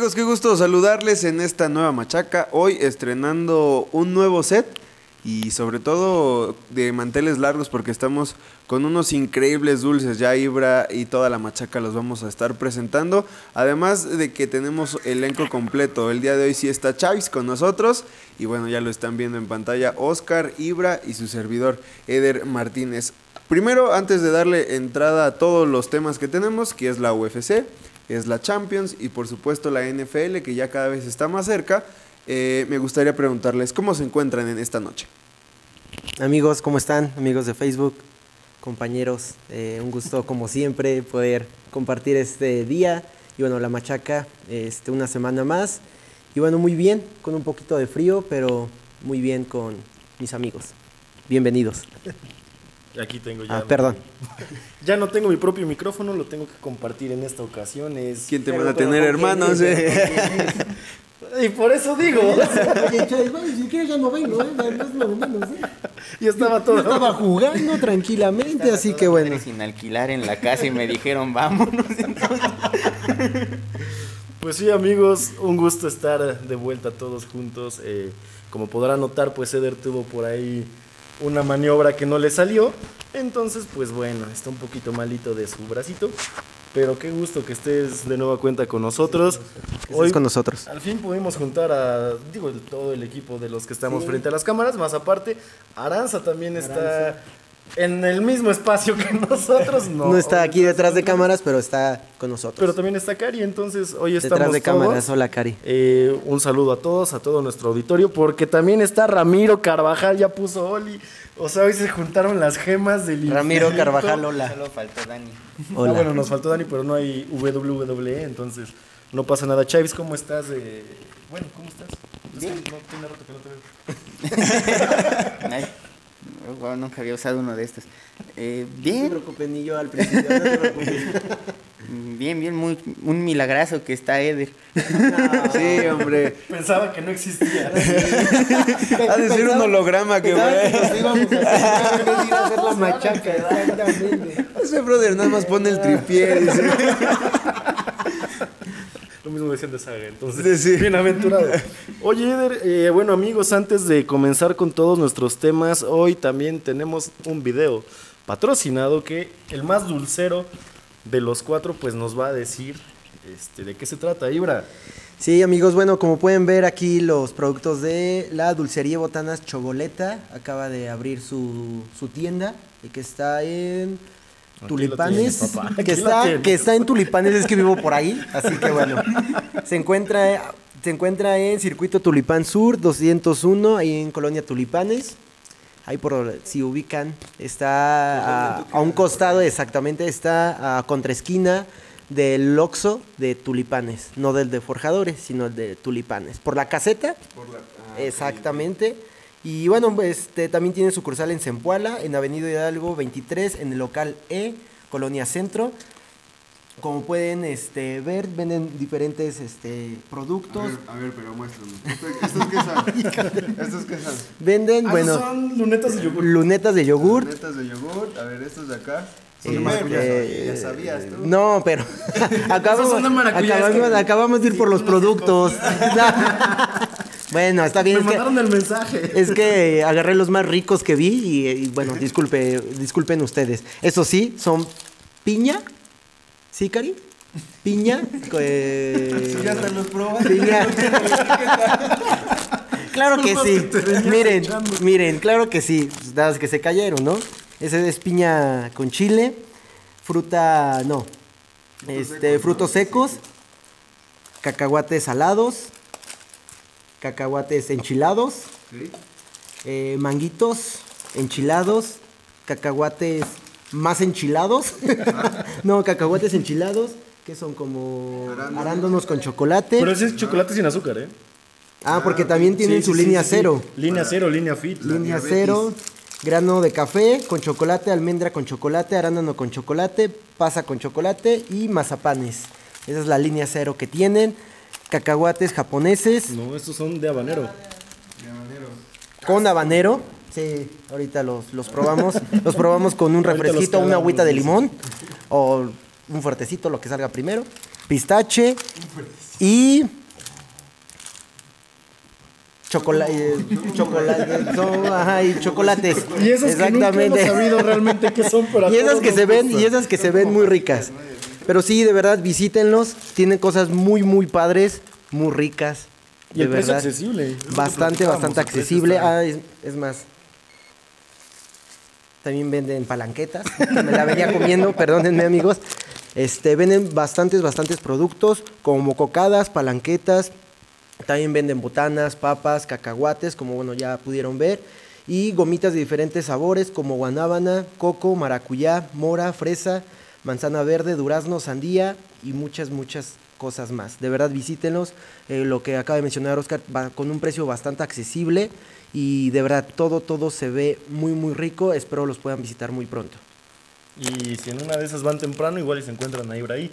amigos? Qué gusto saludarles en esta nueva machaca. Hoy estrenando un nuevo set y sobre todo de manteles largos porque estamos con unos increíbles dulces. Ya Ibra y toda la machaca los vamos a estar presentando. Además de que tenemos elenco completo. El día de hoy sí está Chavis con nosotros y bueno, ya lo están viendo en pantalla Oscar, Ibra y su servidor Eder Martínez. Primero, antes de darle entrada a todos los temas que tenemos, que es la UFC, es la Champions y por supuesto la NFL que ya cada vez está más cerca, eh, me gustaría preguntarles cómo se encuentran en esta noche. Amigos, ¿cómo están? Amigos de Facebook, compañeros, eh, un gusto como siempre poder compartir este día y bueno, la machaca, este, una semana más y bueno, muy bien, con un poquito de frío, pero muy bien con mis amigos. Bienvenidos. Aquí tengo ya. Ah, perdón. Ya no tengo mi propio micrófono, lo tengo que compartir en esta ocasión. Es... ¿Quién te van a tener hermanos? eh? Y por eso digo. Oye, Chávez, bueno, si quieres ya no vengo, ¿eh? No es lo de menos, ¿eh? Y estaba todo. Yo estaba jugando tranquilamente, así que bueno. Sin alquilar en la casa y me dijeron, vámonos. Pues sí, amigos, un gusto estar de vuelta todos juntos. Eh, como podrán notar, pues Eder tuvo por ahí una maniobra que no le salió. Entonces, pues bueno, está un poquito malito de su bracito. Pero qué gusto que estés de nueva cuenta con nosotros. Que estés con nosotros. Al fin pudimos juntar a, digo, todo el equipo de los que estamos frente a las cámaras. Más aparte, Aranza también está en el mismo espacio que nosotros. No, No está aquí detrás de Pero cámaras, pero está con nosotros. también está Cari, entonces hoy estamos detrás de todos. cámaras, hola Cari. Eh, un saludo a todos, a todo nuestro auditorio, porque también está Ramiro Carvajal, ya puso Oli. O sea, hoy se juntaron las gemas del Ramiro infinito. Carvajal, hola. Solo faltó Dani. Ah, Hola. bueno, nos faltó Dani, pero no hay WWE, entonces no pasa nada. Chavis, ¿cómo estás? Eh, bueno, ¿cómo estás? Es que Bien. no tiene rato que no te veo. Ay, wow, nunca había usado uno de estos. Eh, No te bien, preocupes, ni yo al principio, no te preocupes. bien, bien, muy, un milagrazo que está Eder. Sí, hombre. Pensaba que no existía. Ha de ser un holograma que fue. nos íbamos a hacer, a hacer la machaca, exactamente. Ese brother nada más pone el tripié. dice. Lo mismo decían de Saga, entonces. Sí, sí. Bienaventurado. Oye, Eder, eh, bueno, amigos, antes de comenzar con todos nuestros temas, hoy también tenemos un video patrocinado que el más dulcero de los cuatro, pues nos va a decir este, de qué se trata, Ibra. Sí, amigos, bueno, como pueden ver aquí los productos de la Dulcería Botanas Choboleta acaba de abrir su, su tienda y que está en Tulipanes, que está que está en Tulipanes, es que vivo por ahí, así que bueno. Se encuentra se encuentra en Circuito Tulipán Sur 201 ahí en Colonia Tulipanes. Ahí por si ubican, está a, a un costado exactamente, está a contraesquina del Oxo de Tulipanes, no del de Forjadores, sino el de Tulipanes. Por la caseta, exactamente. Y bueno, este, también tiene sucursal en Zempoala, en Avenida Hidalgo 23, en el local E, Colonia Centro. Como pueden este, ver, venden diferentes este, A productos. ver, a ver, pero muéstrame. ¿Estos qué son? ¿Estos qué son? Venden, Ah, bueno, son lunetas de yogur. lunetas de yogur. Lunetas de yogur. A ver, estos de acá. Son Eh, de maracuyá. eh, ya sabías tú. No, pero acabamos, son de acabamos, acabamos de ir por los productos. bueno, está bien. Me es que- mandaron el mensaje. Es que agarré los más ricos que vi y, y, bueno, disculpe, disculpen ustedes. Eso sí, son piña. ¿Sí, Cari? Piña. eh, Ya hasta los probaste. piña. claro que sí. que te Miren, miren, claro que sí. Nada más que se cayeron, ¿no? Ese es piña con chile, fruta, no. Este, frutos secos, cacahuates salados, cacahuates enchilados, Sí. eh, manguitos enchilados, cacahuates más enchilados. no, cacahuates enchilados, que son como Arándanos. arándanos con chocolate. Pero ese es chocolate sin azúcar, ¿eh? ah, porque también tienen Sí, su sí, línea sí, sí. cero. Línea cero, línea fit. Línea diabetes. cero, grano de café con chocolate, almendra con chocolate, arándano con chocolate, pasa con chocolate y mazapanes. Esa es la línea cero que tienen. Cacahuates japoneses No, estos son de habanero. con habanero. Sí, ahorita los, los probamos. Los probamos con un refresquito, una agüita de limón o un fuertecito, lo que salga primero. pistache y chocolate, chocolate, son, ajá, y chocolates. Y esas que nunca hemos sabido realmente qué son, pero y esas que se ven, y esas que se ven muy ricas. Pero sí, de verdad, visítenlos. Tienen cosas muy, muy padres, muy ricas. Y de el precio verdad. accesible. Bastante, bastante accesible. Ah, es, es más. También venden palanquetas. que Me la venía comiendo, perdónenme amigos. Este, venden bastantes, bastantes productos como cocadas, palanquetas. También venden botanas, papas, cacahuates, como bueno ya pudieron ver. Y gomitas de diferentes sabores como guanábana, coco, maracuyá, mora, fresa, manzana verde, durazno, sandía y muchas, muchas cosas más. De verdad visítenlos. Eh, lo que acaba de mencionar Oscar, va con un precio bastante accesible. Y de verdad todo, todo se ve muy, muy rico. Espero los puedan visitar muy pronto. Y si en una de esas van temprano, igual y se encuentran a Ibra ahí.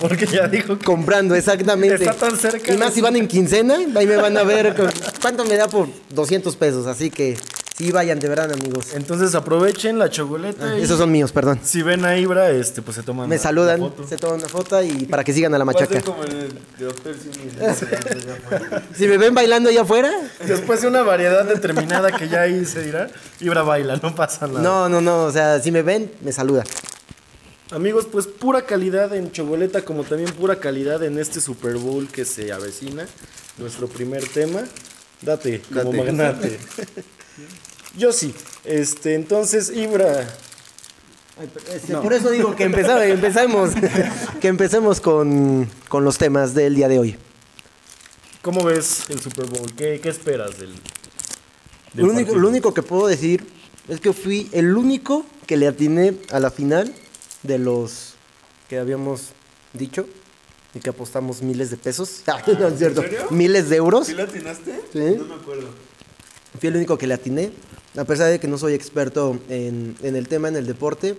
Porque ya dijo que Comprando, exactamente. Está tan cerca. Y más si van en quincena, ahí me van a ver con- cuánto me da por 200 pesos. Así que sí, vayan, de verdad, amigos. Entonces aprovechen la chocoleta. y Esos son míos, perdón. Si ven a Ibra, este, pues se toman Me la- saludan, la foto. se toman una foto y para que sigan a la Va a ser machaca. como el Doctor. Si me ven bailando allá afuera, Después de una variedad determinada que ya ahí se dirá, Ibra baila, no pasa nada. no, no, no, o sea, si me ven, me saludan. Amigos, pues pura calidad en chocoleta, como también pura calidad en este Super Bowl que se avecina. Nuestro primer tema. Date, como Date. magnate. Yo sí. Este, entonces, Ibra. Este, Por eso digo que empezamos, empecemos, que empecemos con, con los temas del día de hoy. ¿Cómo ves el Super Bowl? ¿Qué, qué esperas del, del Lo único, lo único que puedo decir es que fui el único que le atiné a la final de los que habíamos dicho y que apostamos miles de pesos. Ah, no es cierto. serio? Miles de euros. ¿Sí la atinaste? Sí. No me acuerdo. Fui el único que le atiné, a pesar de que no soy experto en, en el tema, en el deporte,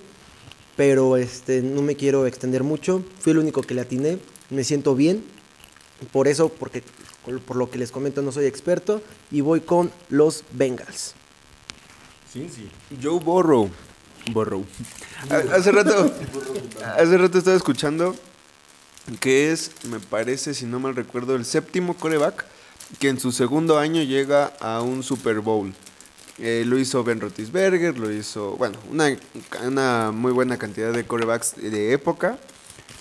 pero este, no me quiero extender mucho. Fui el único que le atiné, me siento bien, por eso, porque por lo que les comento no soy experto, y voy con los Bengals. Sí, sí. Joe Burrow. Burrow. Ha- Hace rato, hace rato estaba escuchando que es, me parece, si no mal recuerdo, el séptimo coreback que en su segundo año llega a un Super Bowl. Eh, lo hizo Ben Roethlisberger, lo hizo, bueno, una, una muy buena cantidad de corebacks de época.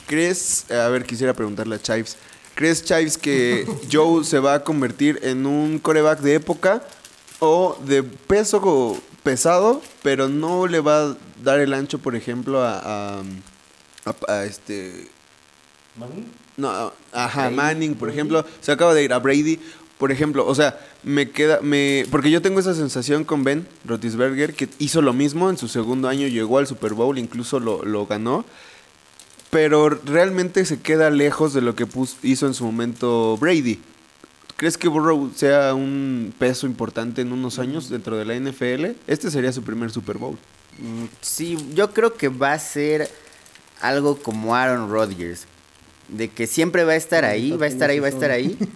¿Crees, a ver, quisiera preguntarle a Chives, ¿crees, Chives, que Joe se va a convertir en un coreback de época o de peso pesado, pero no le va a dar el ancho, por ejemplo, a, a- a- a este... No, ajá, Manning, por ejemplo, se acaba de ir a Brady, por ejemplo, o sea, me queda, me, porque yo tengo esa sensación con Ben Roethlisberger que hizo lo mismo en su segundo año, llegó al Super Bowl, incluso lo, lo ganó, pero realmente se queda lejos de lo que hizo en su momento Brady. ¿Crees que Burrow sea un peso importante en unos años dentro de la NFL? Este sería su primer Super Bowl. Mm, Sí, yo creo que va a ser algo como Aaron Rodgers. De que siempre va a estar ahí, va a estar ahí, va a estar ahí.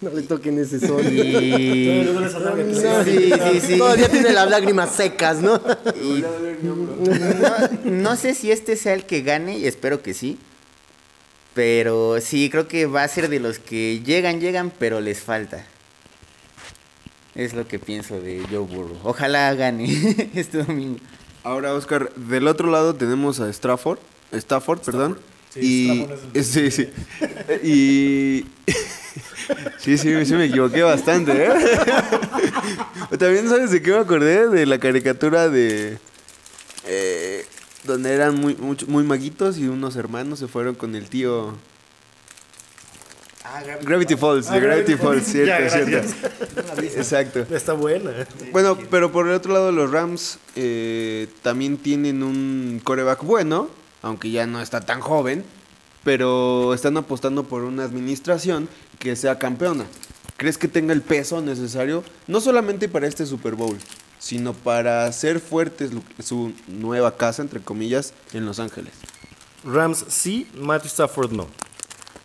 No le toquen ese sol. Y... No, Sí, sí, sí. Todavía tiene las lágrimas secas, ¿no? y- no, no sé si este sea el que gane, y espero que sí. Pero sí, creo que va a ser de los que llegan, llegan, pero les falta. Es lo que pienso de Joe Burrow. Ojalá gane este domingo. Ahora, Oscar, del otro lado tenemos a Stafford, Stafford, perdón. Sí, y sí, sí. Y sí, sí, sí me equivoqué bastante, ¿eh? También sabes de qué me acordé de la caricatura de eh, donde eran muy muy maguitos y unos hermanos se fueron con el tío Gravity Falls, de Ah, Gravity Gravity Falls, Falls. cierto, Ya, cierto. Exacto. Está buena. Bueno, pero por el otro lado, los Rams eh, también tienen un coreback bueno, aunque ya no está tan joven, pero están apostando por una administración que sea campeona. ¿Crees que tenga el peso necesario, no solamente para este Super Bowl, sino para hacer fuertes lu- su nueva casa, entre comillas, en Los Ángeles? Rams sí, Matthew Stafford no.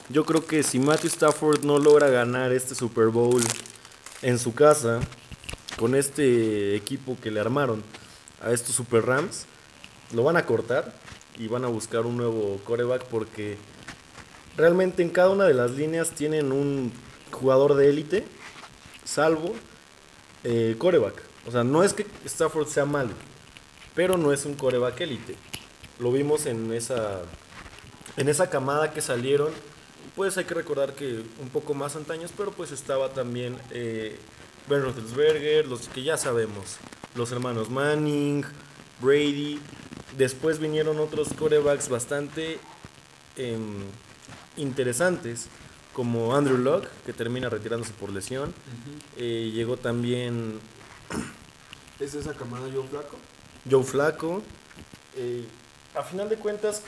Yo creo que si Matthew Stafford no logra ganar este Super Bowl en su casa, con este equipo que le armaron a estos Super Rams, lo van a cortar y van a buscar un nuevo coreback porque realmente en cada una de las líneas tienen un jugador de élite, salvo eh, coreback. O sea, no es que Stafford sea malo, pero no es un coreback élite. Lo vimos en esa, en esa camada que salieron. Pues hay que recordar que un poco más antaños, pero pues estaba también eh, Ben Roethlisberger, los que ya sabemos, los hermanos Manning, Brady. Después vinieron otros corebacks bastante em, interesantes, como Andrew Luck, que termina retirándose por lesión. Eh, llegó también ¿Es esa camada yo flaco? Joe Flaco. Eh, a final de cuentas,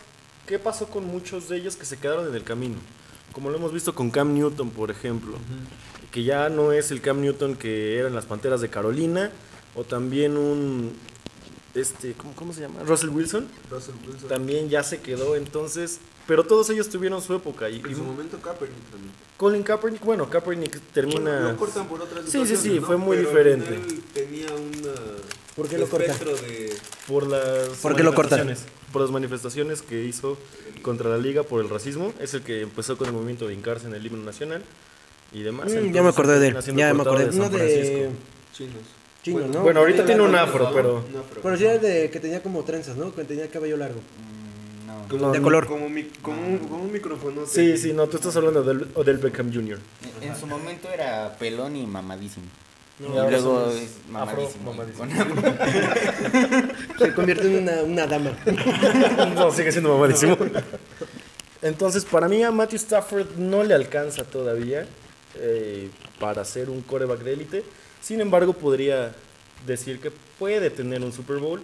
¿qué pasó con muchos de ellos que se quedaron en el camino? Como lo hemos visto con Cam Newton, por ejemplo, que ya no es el Cam Newton que era en las Panteras de Carolina, o también un, este, ¿cómo, cómo se llama? Russell Wilson, Russell Wilson. también ya se quedó, entonces, pero todos ellos tuvieron su época. Y, En y su momento Kaepernick también. Colin Kaepernick, bueno, Kaepernick termina... Bueno, lo cortan por otras Sí, sí, sí, ¿no? fue muy Pero al diferente. final tenía una ¿Por qué lo cortan? espectro de por las ¿Por qué lo cortan? manifestaciones- Por las manifestaciones que hizo contra la liga por el racismo. Es el que empezó con el movimiento de hincarse en el himno nacional y demás. Mm, ya me acordé de él. Ya me acordé. de Uno San de. Francisco. chinos. Chino, ¿no? Bueno, ahorita tiene un afro, pero- afro. Pero sí era de que tenía como trenzas, ¿no? Que tenía cabello largo. No. Como- de color. Como, mi- como, un, como un micrófono. Sí, sí, no, tú estás hablando del Odell Beckham Jr. En, en su momento era pelón y mamadísimo. Y y luego es afro, mamadísimo. mamadísimo. Con- Se convierte en una, una dama. no, sigue siendo mamadísimo. Entonces, para mí a Matthew Stafford no le alcanza todavía eh, para ser un coreback de élite. Sin embargo, podría decir que puede tener un Super Bowl,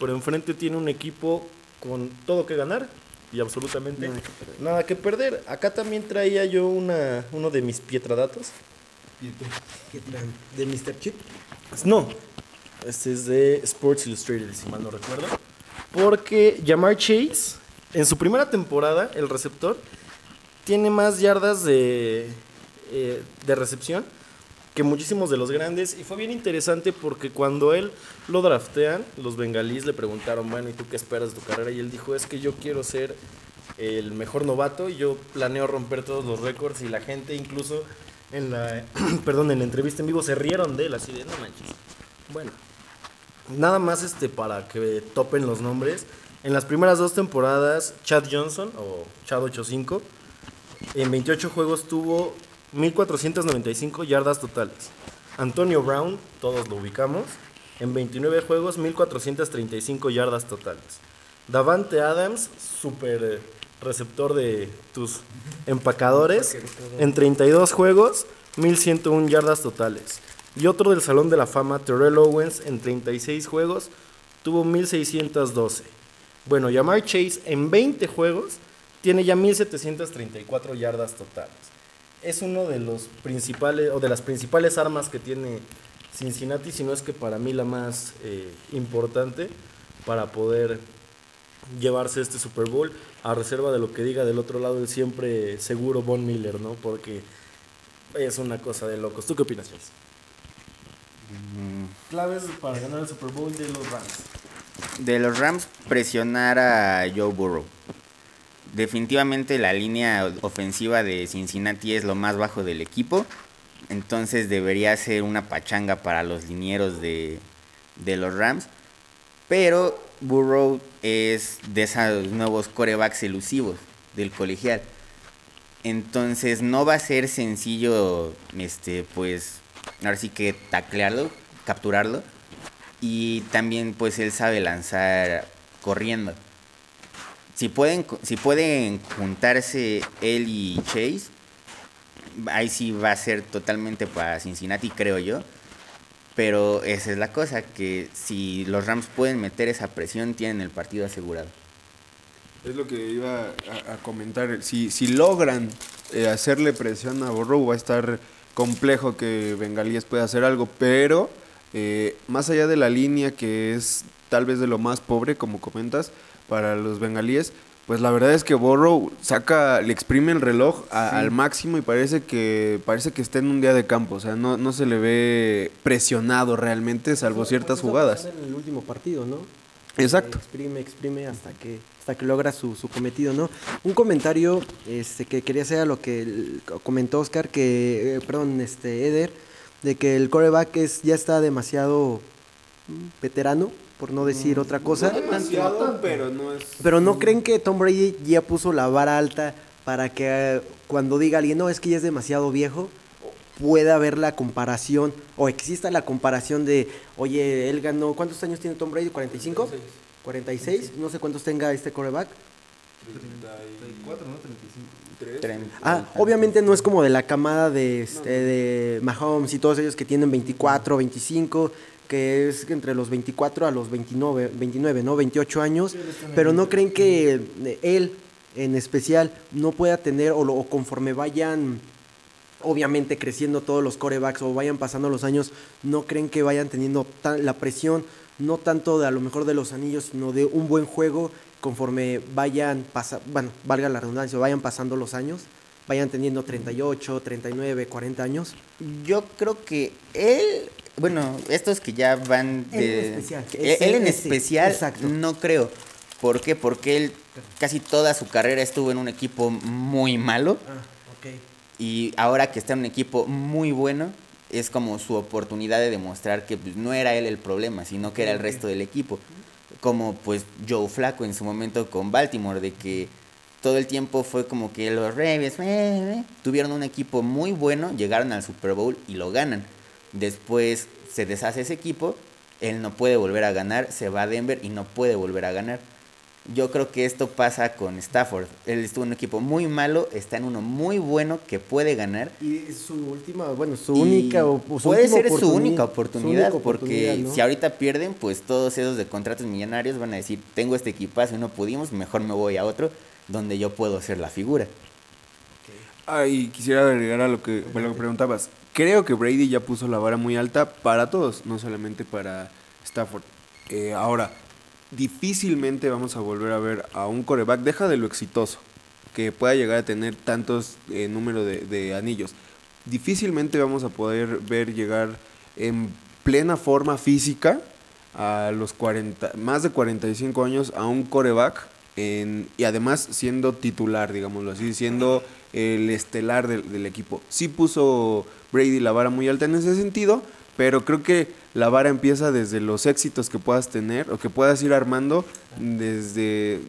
pero enfrente tiene un equipo con todo que ganar y absolutamente nada que perder. Acá también traía yo una, uno de mis pietradatos. ¿De Mr. Chip? No, este es de Sports Illustrated, si mal no recuerdo. Porque Jamar Chase, en su primera temporada, el receptor, tiene más yardas de, eh, de recepción que muchísimos de los grandes. Y fue bien interesante porque cuando él lo draftean, los bengalíes le preguntaron, bueno, ¿y tú qué esperas de tu carrera? Y él dijo, es que yo quiero ser el mejor novato y yo planeo romper todos los récords y la gente incluso en la, perdón, en la entrevista en vivo se rieron de él, así de, no manches. Bueno, nada más este para que topen los nombres. En las primeras dos temporadas, Chad Johnson, o Chad 85, en 28 juegos tuvo 1.495 yardas totales. Antonio Brown, todos lo ubicamos, en 29 juegos, 1.435 yardas totales. Davante Adams, super eh, receptor de tus empacadores, en 32 juegos, 1.101 yardas totales. Y otro del Salón de la Fama, Terrell Owens, en 36 juegos, tuvo 1.612. Bueno, Jamar Chase en 20 juegos tiene ya 1.734 yardas totales. Es uno de los principales, o de las principales armas que tiene Cincinnati, si no es que para mí la más eh, importante para poder llevarse este Super Bowl, a reserva de lo que diga del otro lado el siempre seguro Von Miller, ¿no? Porque es una cosa de locos. ¿Tú qué opinas, Chase? Claves para ganar el Super Bowl de los Rams. de los Rams presionar a Joe Burrow. Definitivamente la línea ofensiva de Cincinnati es lo más bajo del equipo. Entonces debería ser una pachanga para los linieros de, de los Rams. Pero Burrow es de esos nuevos corebacks elusivos del colegial. Entonces no va a ser sencillo, este, pues, ahora sí que taclearlo, capturarlo. Y también, pues, él sabe lanzar corriendo. Si pueden, si pueden juntarse él y Chase, ahí sí va a ser totalmente para Cincinnati, creo yo. Pero esa es la cosa, que si los Rams pueden meter esa presión, tienen el partido asegurado. Es lo que iba a, a comentar. Si, si logran eh, hacerle presión a Burrow, va a estar complejo que Bengalíes pueda hacer algo. Pero eh, más allá de la línea, que es tal vez de lo más pobre, como comentas, para los bengalíes, pues la verdad es que Burrow saca, le exprime el reloj a- al máximo y parece que parece que está en un día de campo. O sea, no, no se le ve presionado realmente, salvo ciertas jugadas. En el último partido, ¿no? Exacto. Exprime, exprime hasta que, hasta que logra su, su cometido, ¿no? Un comentario este, que quería hacer a lo que comentó Oscar, que, eh, perdón, este, Eder, de que el coreback es, ya está demasiado mm, veterano, por no decir otra cosa. demasiado, pero no es. Pero ¿no creen que Tom Brady ya puso la vara alta para que eh, cuando diga alguien, no, es que ya es demasiado viejo, pueda haber la comparación, o exista la comparación de, oye, él ganó, ¿cuántos años tiene Tom Brady? ¿45? 46. no sé cuántos tenga este coreback. 34, ¿no? 35. Tren- Ah, obviamente no es como de la camada de, este, de Mahomes y todos ellos que tienen 24, 25, que es entre los 24 a los 29, 29 ¿no? 28 años, pero no creen que eh, él en especial no pueda tener o, lo- o conforme vayan obviamente creciendo todos los corebacks o vayan pasando los años, no creen que vayan teniendo tan- la presión, no tanto de a lo mejor de los anillos, sino de un buen juego conforme vayan pasa, bueno, valga la redundancia, vayan pasando los años, vayan teniendo 38, 39, 40 años. Yo creo que él, bueno, estos que ya van Él de... en especial, que Él, él en especial, exacto. no creo. ¿Por qué? Porque él casi toda su carrera estuvo en un equipo muy malo Ah, ok. y ahora que está en un equipo muy bueno, es como su oportunidad de demostrar que pues, no era él el problema, sino que era el resto del equipo. Como pues Joe Flaco en su momento con Baltimore, de que todo el tiempo fue como que los Ravens eh, eh, tuvieron un equipo muy bueno, llegaron al Super Bowl y lo ganan. Después se deshace ese equipo, él no puede volver a ganar, se va a Denver y no puede volver a ganar. Yo creo que esto pasa con Stafford. Él estuvo en un equipo muy malo, está en uno muy bueno que puede ganar. Y su última, bueno, su Y única o- su puede ser su única su oportunidad, única porque oportunidad, ¿no? si ahorita pierden, pues todos esos de contratos millonarios van a decir, tengo este equipazo y no pudimos, mejor me voy a otro donde yo puedo ser la figura. Ah, y quisiera agregar a lo que, a lo que preguntabas. Creo que Brady ya puso la vara muy alta para todos, no solamente para Stafford. Eh, ahora, difícilmente vamos a volver a ver a un coreback, deja de lo exitoso, que pueda llegar a tener tantos eh, número de, de anillos. Difícilmente vamos a poder ver llegar en plena forma física a los 40, más de 45 años a un coreback en- y además siendo titular, digámoslo así, siendo el estelar del, del equipo. Sí puso Brady la vara muy alta en ese sentido, pero creo que la vara empieza desde los éxitos que puedas tener o que puedas ir armando desde...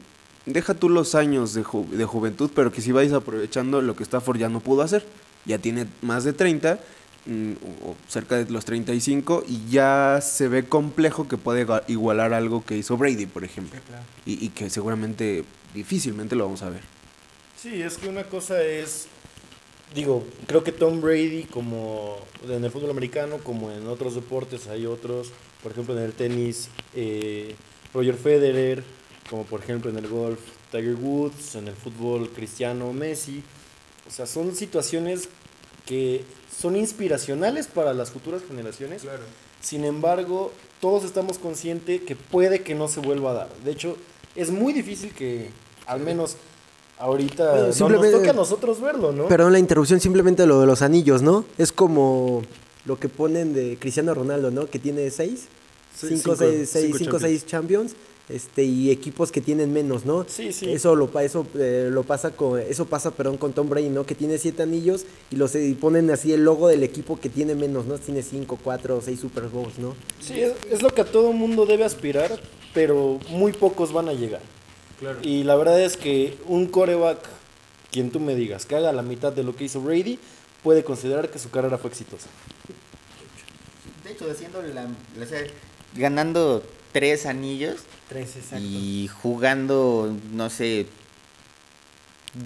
Deja tú los años de, ju- de juventud, pero que si vais aprovechando lo que Stafford ya no pudo hacer. Ya tiene más de 30, mm, o o cerca de los 35, y ya se ve complejo que puede igualar algo que hizo Brady, por ejemplo. Y, y que seguramente, difícilmente lo vamos a ver. Sí, es que una cosa es, digo, creo que Tom Brady, como en el fútbol americano, como en otros deportes, hay otros, por ejemplo en el tenis, eh, Roger Federer, como por ejemplo en el golf, Tiger Woods, en el fútbol Cristiano Messi. O sea, son situaciones que son inspiracionales para las futuras generaciones. Sin embargo, todos estamos conscientes que puede que no se vuelva a dar. De hecho, es muy difícil que, al menos ahorita, Bueno, no nos toque a nosotros verlo, ¿no? Perdón la interrupción, simplemente lo de los anillos, ¿no? Es como lo que ponen de Cristiano Ronaldo, ¿no? Que tiene seis, Sí, cinco, cinco, seis, seis, cinco cinco, Champions. seis champions, este, y equipos que tienen menos, ¿no? Sí, sí. Eso lo, pa- eso, eh, lo pasa con, eso pasa, perdón, con Tom Brady, ¿no? Que tiene siete anillos y los y ponen así el logo del equipo que tiene menos, ¿no? Tiene cinco, cuatro, seis Super Bowls, ¿no? Sí, es, es lo que a todo mundo debe aspirar, pero muy pocos van a llegar. Y la verdad es que un coreback, quien tú me digas, que haga la mitad de lo que hizo Brady, puede considerar que su carrera fue exitosa. De hecho, haciendo la, o sea, ganando tres anillos Tres, y jugando, no sé,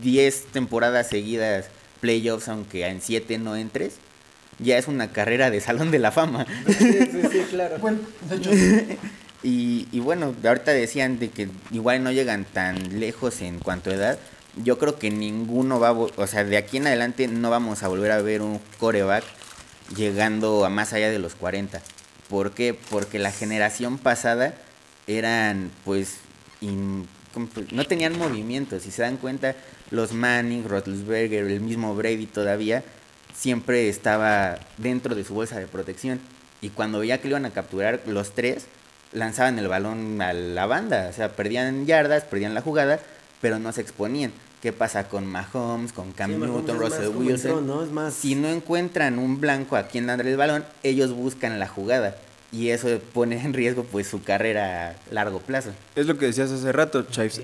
10 temporadas seguidas playoffs, aunque en 7 no entres, ya es una carrera de Salón de la Fama. Sí, sí, sí, claro. Bueno, de hecho, Y, y bueno, ahorita decían de que igual no llegan tan lejos en cuanto a edad. Yo creo que ninguno va a, o sea, de aquí en adelante no vamos a volver a ver un coreback llegando a más allá de los 40. ¿Por qué? Porque la generación pasada eran, pues, in- ¿cómo te- no tenían movimiento. Si se dan cuenta, los Manning, Roethlisberger, el mismo Brady todavía, siempre estaba dentro de su bolsa de protección. Y cuando veía que lo iban a capturar los tres, lanzaban el balón a la banda, o sea, perdían yardas, perdían la jugada, pero no se exponían. ¿Qué pasa con Mahomes, con Cam Sí, Newton, Russell Wilson? entró, ¿no? Es más- Si no encuentran un blanco a quien darle el balón, ellos buscan la jugada y eso pone en riesgo pues su carrera a largo plazo. Es lo que decías hace rato, Chives.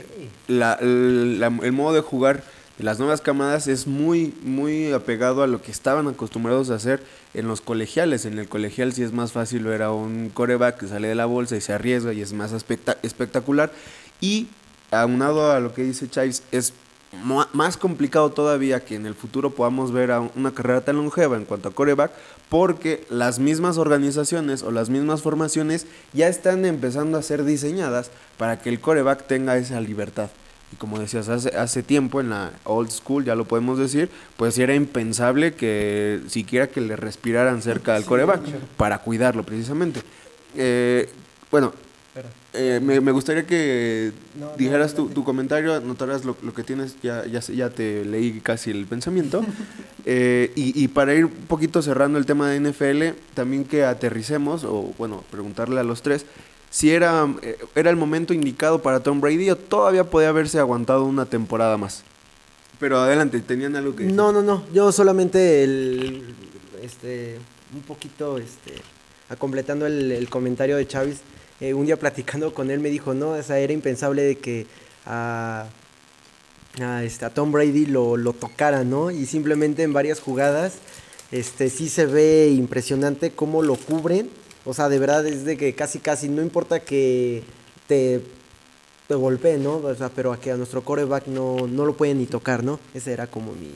La- la- el modo de jugar de las nuevas camadas es muy, muy apegado a lo que estaban acostumbrados a hacer en los colegiales. En el colegial sí es más fácil ver a un coreback que sale de la bolsa y se arriesga y es más especta- espectacular. Y aunado a lo que dice Chives, es más complicado todavía que en el futuro podamos ver a una carrera tan longeva en cuanto a coreback, porque las mismas organizaciones o las mismas formaciones ya están empezando a ser diseñadas para que el coreback tenga esa libertad. Y como decías, hace, hace tiempo en la old school, ya lo podemos decir, pues era impensable que siquiera que le respiraran cerca al coreback para cuidarlo precisamente. Eh, bueno, eh, me, me gustaría que No, no, dijeras tu, tu comentario, anotaras lo, lo que tienes, ya, ya, ya te leí casi el pensamiento. Eh, y, y para ir un poquito cerrando el tema de NFL, también que aterricemos, o bueno, preguntarle a los tres, si era, eh, era el momento indicado para Tom Brady o todavía podía haberse aguantado una temporada más. Pero adelante, tenían algo que decir? No, no, no. Yo solamente el, este, un poquito, este, a completando el, el comentario de Chávez. Eh, un día platicando con él me dijo, no, o sea, era impensable de que a, a, este, a Tom Brady lo, lo tocara, ¿no? Y simplemente en varias jugadas, este, sí se ve impresionante cómo lo cubren. O sea, de verdad es de que casi, casi, no importa que te te ¿no? O sea, pero a que a nuestro coreback no, no lo pueden ni tocar, ¿no? Ese era como mi,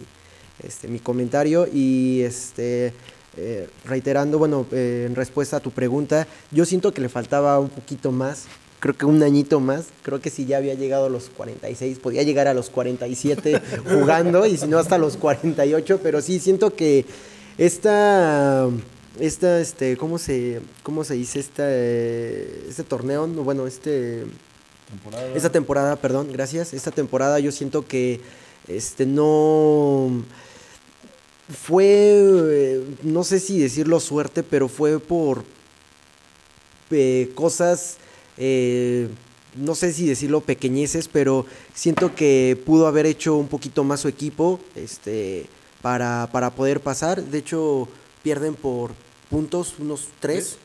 este, mi comentario. Y este eh, reiterando, bueno, eh, en respuesta a tu pregunta, yo siento que le faltaba un poquito más. Creo que un añito más. Creo que si ya había llegado a los 46, podía llegar a los 47 jugando y si no hasta los 48. Pero sí siento que esta esta este cómo se cómo se dice esta eh, este torneo no, bueno este Temporada. esta temporada, perdón, gracias. Esta temporada yo siento que este no fue eh, no sé si decirlo suerte, pero fue por eh, cosas eh, no sé si decirlo pequeñeces, pero siento que pudo haber hecho un poquito más su equipo este para, para poder pasar. De hecho, pierden por puntos, unos tres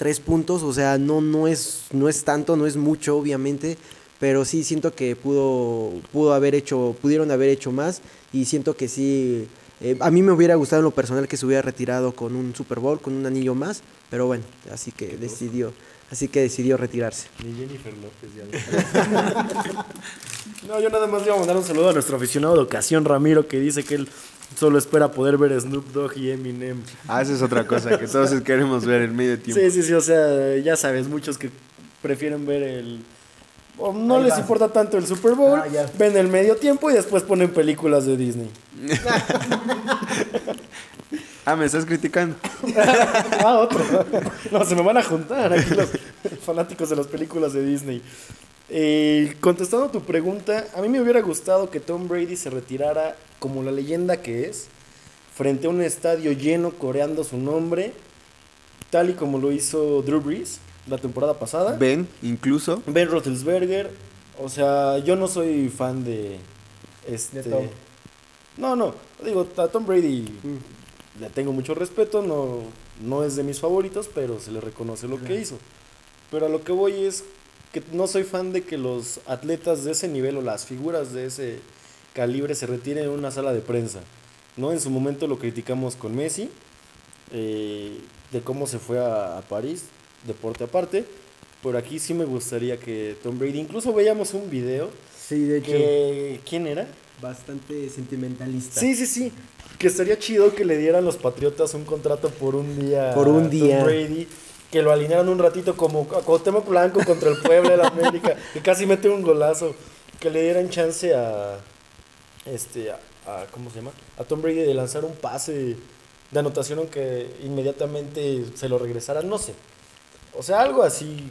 tres puntos, o sea, no, no, es, no es tanto, no es mucho, obviamente, pero sí siento que pudo, pudo haber hecho, pudieron haber hecho más y siento que sí, eh, a mí me hubiera gustado en lo personal que se hubiera retirado con un Super Bowl, con un anillo más, pero bueno, así que decidió, así que decidió retirarse. Ni Jennifer López ya. no, yo nada más le iba a mandar un saludo a nuestro aficionado de ocasión, Ramiro, que dice que él solo espera poder ver Snoop Dogg y Eminem. Ah, esa es otra cosa que todos queremos ver en medio tiempo. Sí, sí, sí, o sea, ya sabes, muchos que prefieren ver el... o no Ahí les importa tanto el Super Bowl, Ah, ven el medio tiempo y después ponen películas de Disney. Ah, me estás criticando. ah, otro. No, se me van a juntar aquí los fanáticos de las películas de Disney. Eh, contestando a tu pregunta, a mí me hubiera gustado que Tom Brady se retirara como la leyenda que es, frente a un estadio lleno coreando su nombre, tal y como lo hizo Drew Brees la temporada pasada. Ben, incluso. Ben Roethlisberger, o sea, yo no soy fan de este De Tom. No, no, digo, a Tom Brady le tengo mucho respeto, no no es de mis favoritos, pero se le reconoce lo que hizo. Pero a lo que voy es que no soy fan de que los atletas de ese nivel o las figuras de ese calibre se retiren en una sala de prensa. ¿no? En su momento lo criticamos con Messi, eh, de cómo se fue a, a París, deporte aparte. Por aquí sí me gustaría que Tom Brady, incluso veíamos un video Sí, de hecho, que... ¿Quién era? bastante sentimentalista. Sí, sí, sí. Que estaría chido que le dieran los Patriotas un contrato por un día. Por un a Tom día. Brady. Que lo alinearan un ratito como a Cuauhtémoc Blanco contra el Puebla de la América. que casi mete un golazo. Que le dieran chance a. Este. A, a- ¿Cómo se llama? A Tom Brady de lanzar un pase de anotación aunque inmediatamente se lo regresaran. No sé. O sea, algo así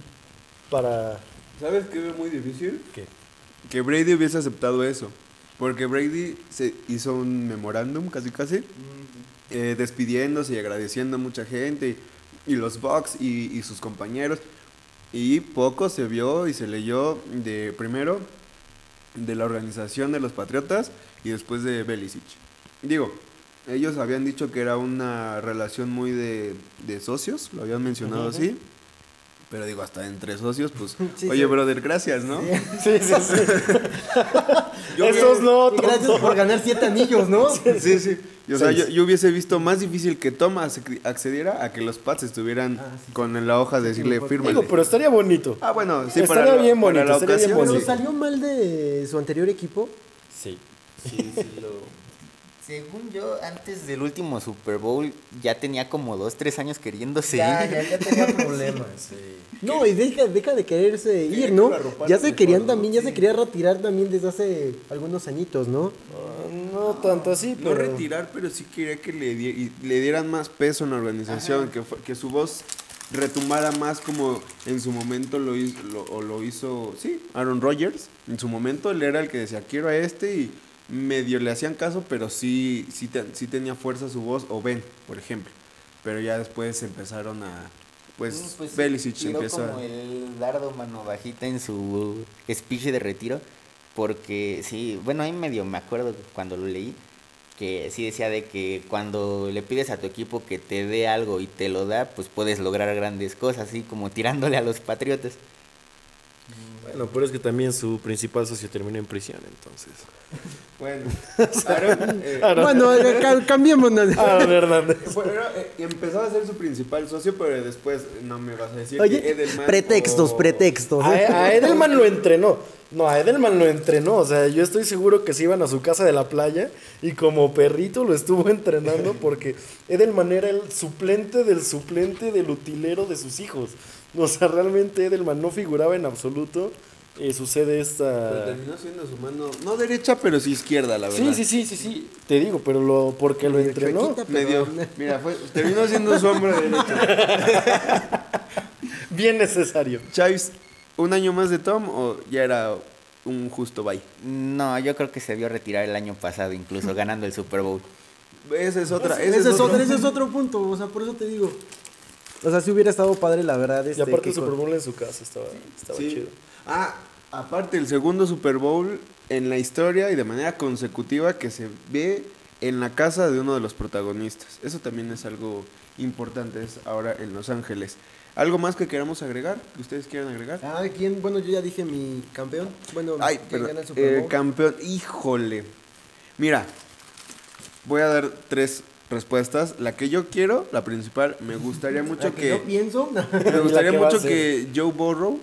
para. ¿Sabes qué veo muy difícil? ¿Qué? Que Brady hubiese aceptado eso. Porque Brady se hizo un memorándum casi casi, eh, despidiéndose y agradeciendo a mucha gente, y, y los Bucks y, y sus compañeros. y poco se vio y se leyó de primero de la organización de los Patriotas y después de Belicic. Digo, ellos habían dicho que era una relación muy de, de socios, lo habían mencionado así. Pero digo, hasta entre socios, pues, Sí, oye, sí. brother, gracias, ¿no? Sí, sí, sí. Yo Esos no, Y gracias tonto. por ganar siete anillos, ¿no? Sí, sí. Y, o sea, Sí. yo, yo hubiese visto más difícil que Tom ac- accediera a que los Pats estuvieran Ah, sí, sí. con la hoja de decirle Sí, fírmale. Digo, pero estaría bonito. Ah, bueno, sí, Estaría para la- bien para bonito, la estaría bien ocasión, Pero bonito. sí. salió mal de su anterior equipo. Sí. Según yo, antes del último Super Bowl ya tenía como dos, tres años queriéndose Ya, ir. ya, ya tenía problemas. Sí. No, y deja, deja de quererse ir, ¿no? Ya se mejor, querían ¿no? también, ya Sí. se quería retirar también desde hace algunos añitos, ¿no? Ah, No tanto así, No pero... retirar, pero sí quería que le, di- y le dieran más peso en la organización, que, fue- que su voz retumbara más como en su momento lo hizo, lo, o lo hizo, sí, Aaron Rodgers. En su momento él era el que decía, quiero a este y medio le hacían caso, pero sí, sí, te- sí tenía fuerza su voz, o Ben, por ejemplo. Pero ya después empezaron a, pues, pues Belicic empieza... como el dardo mano bajita en su speech de retiro. Porque sí, bueno, ahí medio me acuerdo cuando lo leí. Que sí decía de que cuando le pides a tu equipo que te dé algo y te lo da, pues puedes lograr grandes cosas, así como tirándole a los patriotas. Bueno, pero es que también su principal socio terminó en prisión, entonces. Bueno, Aaron, eh, Bueno, eh, ca- cambiémonos. Hernández. Bueno, eh, empezó a ser su principal socio, pero después no me vas a decir que Edelman pretextos, o- pretextos. A, ¿eh? a Edelman lo entrenó. No, a Edelman lo entrenó. O sea, yo estoy seguro que se iban a su casa de la playa y como perrito lo estuvo entrenando porque Edelman era el suplente del suplente del utilero de sus hijos. O sea, realmente Edelman no figuraba en absoluto. Eh, sucede Pero esta... terminó siendo su mano, no derecha, pero sí izquierda, la verdad. Sí, sí, sí, sí, sí. Te digo, pero lo porque lo entrenó. Medio, mira, fue, terminó siendo su hombro derecho. Bien necesario. Chaves, ¿un año más de Tom o ya era un justo bye? No, yo creo que se vio retirar el año pasado, incluso ganando el Super Bowl. Esa es otra. Ese, ese es otro. otro, ese es otro punto, o sea, por eso te digo. O sea, si hubiera estado padre, la verdad. Y Este, aparte que el Super con- Bowl en su casa estaba, estaba Sí. chido. Ah, aparte el segundo Super Bowl en la historia y de manera consecutiva que se ve en la casa de uno de los protagonistas. Eso también es algo importante es ahora en Los Ángeles. ¿Algo más que queramos agregar? ¿Que ustedes quieran agregar? Ah, ¿quién? Bueno, yo ya dije mi campeón. Bueno, Ay, que perdón. gana el Super Eh, Bowl. campeón, híjole. Mira, voy a dar tres respuestas. La que yo quiero, la principal, me gustaría mucho que que... yo pienso. Me gustaría que mucho que Joe Burrow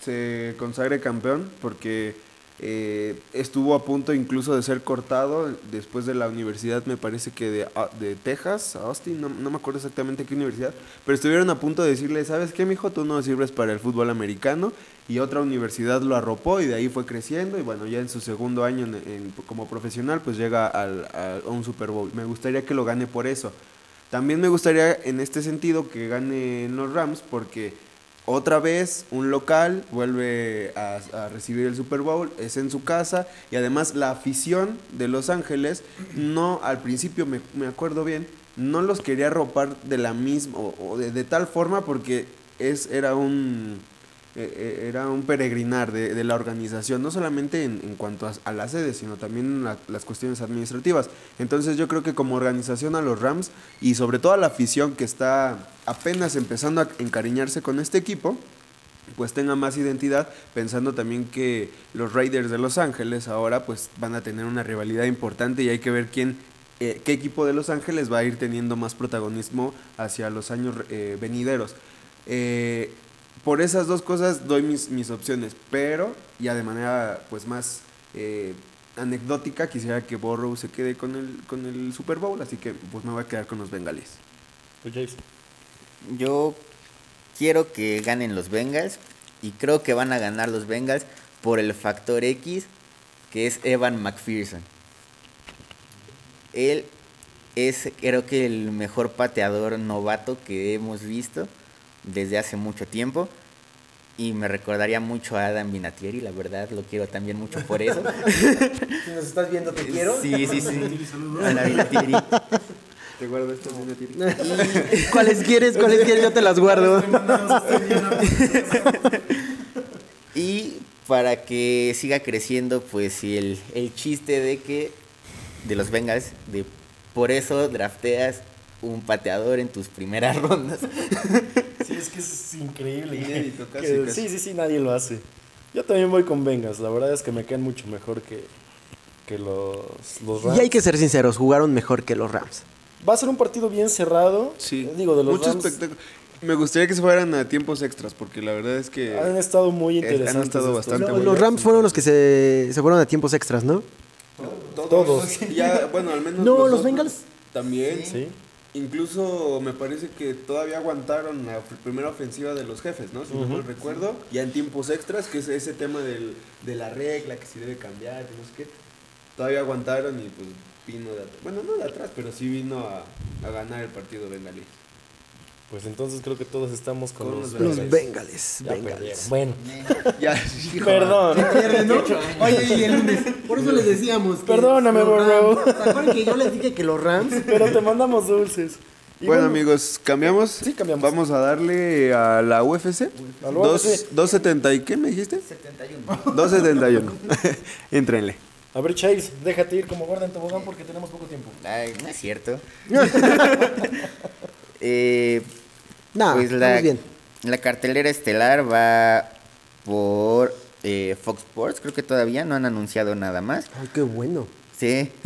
se consagre campeón porque eh, estuvo a punto incluso de ser cortado después de la universidad, me parece que de, ah, de Texas, Austin, no, no me acuerdo exactamente qué universidad, pero estuvieron a punto de decirle, ¿sabes qué, mijo? Tú no sirves para el fútbol americano y otra universidad lo arropó y de ahí fue creciendo y bueno, ya en su segundo año en- en- como profesional pues llega al- a- un Super Bowl. Me gustaría que lo gane por eso. También me gustaría en este sentido que ganen los Rams porque otra vez un local vuelve a, a recibir el Super Bowl, es en su casa y además la afición de Los Ángeles no, al principio me, me acuerdo bien, no los quería ropar de la misma o, o de, de tal forma porque es, era un eh, era un peregrinar de, de la organización, no solamente en, en cuanto a, a la sede, sino también en la- las cuestiones administrativas. Entonces yo creo que como organización a los Rams y sobre todo a la afición que está apenas empezando a encariñarse con este equipo, pues tenga más identidad, pensando también que los Raiders de Los Ángeles ahora pues van a tener una rivalidad importante y hay que ver quién, eh, qué equipo de Los Ángeles va a ir teniendo más protagonismo hacia los años eh, venideros. Eh, por esas dos cosas doy mis, mis opciones, pero ya de manera pues más eh, anecdótica quisiera que Borrow se quede con el, con el Super Bowl, así que pues me voy a quedar con los bengalíes. Pues, James. Yo quiero que ganen los Bengals y creo que van a ganar los Bengals por el factor X que es Evan McPherson. Él es creo que el mejor pateador novato que hemos visto desde hace mucho tiempo y me recordaría mucho a Adam Vinatieri, la verdad lo quiero también mucho por eso. Si nos estás viendo, te quiero. Sí, sí, sí. Hola, Vinatieri. Te guardo estas tirita. ¿Cuáles quieres? ¿Cuáles quieres? Yo te las guardo. Y para que siga creciendo, pues sí, el, el chiste de que, de los Bengals, de por eso drafteas un pateador en tus primeras rondas. Es que es increíble. Inédito, que- casi, casi. Sí, sí, sí, nadie lo hace. Yo también voy con Vengas. La verdad es que me quedan mucho mejor que, que los, los Rams. Y hay que ser sinceros, jugaron mejor que los Rams. Va a ser un partido bien cerrado. Sí. Eh, Digo, de los Mucho Rams espectáculo. Me gustaría que se fueran a tiempos extras, porque la verdad es que. han estado muy Han interesantes. estado estos. bastante No, buenos. los Rams fueron los que se, se fueron a tiempos extras, ¿no? Todos. Ya, bueno, al menos. No, los Bengals. También. Sí. Incluso me parece que todavía aguantaron la pr- primera ofensiva de los jefes, ¿no? Si no mal recuerdo. Ya en tiempos extras, que es ese tema del, de la regla, que si debe cambiar, no sé qué. Todavía aguantaron y pues vino de atrás. Bueno, no de atrás, pero sí vino a, a ganar el partido bengalí. Pues entonces creo que todos estamos con, Con los, los Bengals. perdieron. Bueno, Ya, hijo. perdón. Oye, y el lunes. Por eso les decíamos. que Perdóname. Rams- ¿Se acuerdan que yo les dije que los Rams? Pero te mandamos dulces. Y Bueno, amigos, ¿cambiamos? Sí, cambiamos. Vamos a darle a la UFC. A la Dos- UFC. 270 y qué me dijiste? 71. 271. Entrenle. A ver, Chaves, déjate ir como guarda en tobogán porque tenemos poco tiempo. Ay, no es cierto. Eh, No, pues la, bien. la cartelera estelar va por eh, Fox Sports, creo que todavía no han anunciado nada más. Ay, qué bueno. Sí.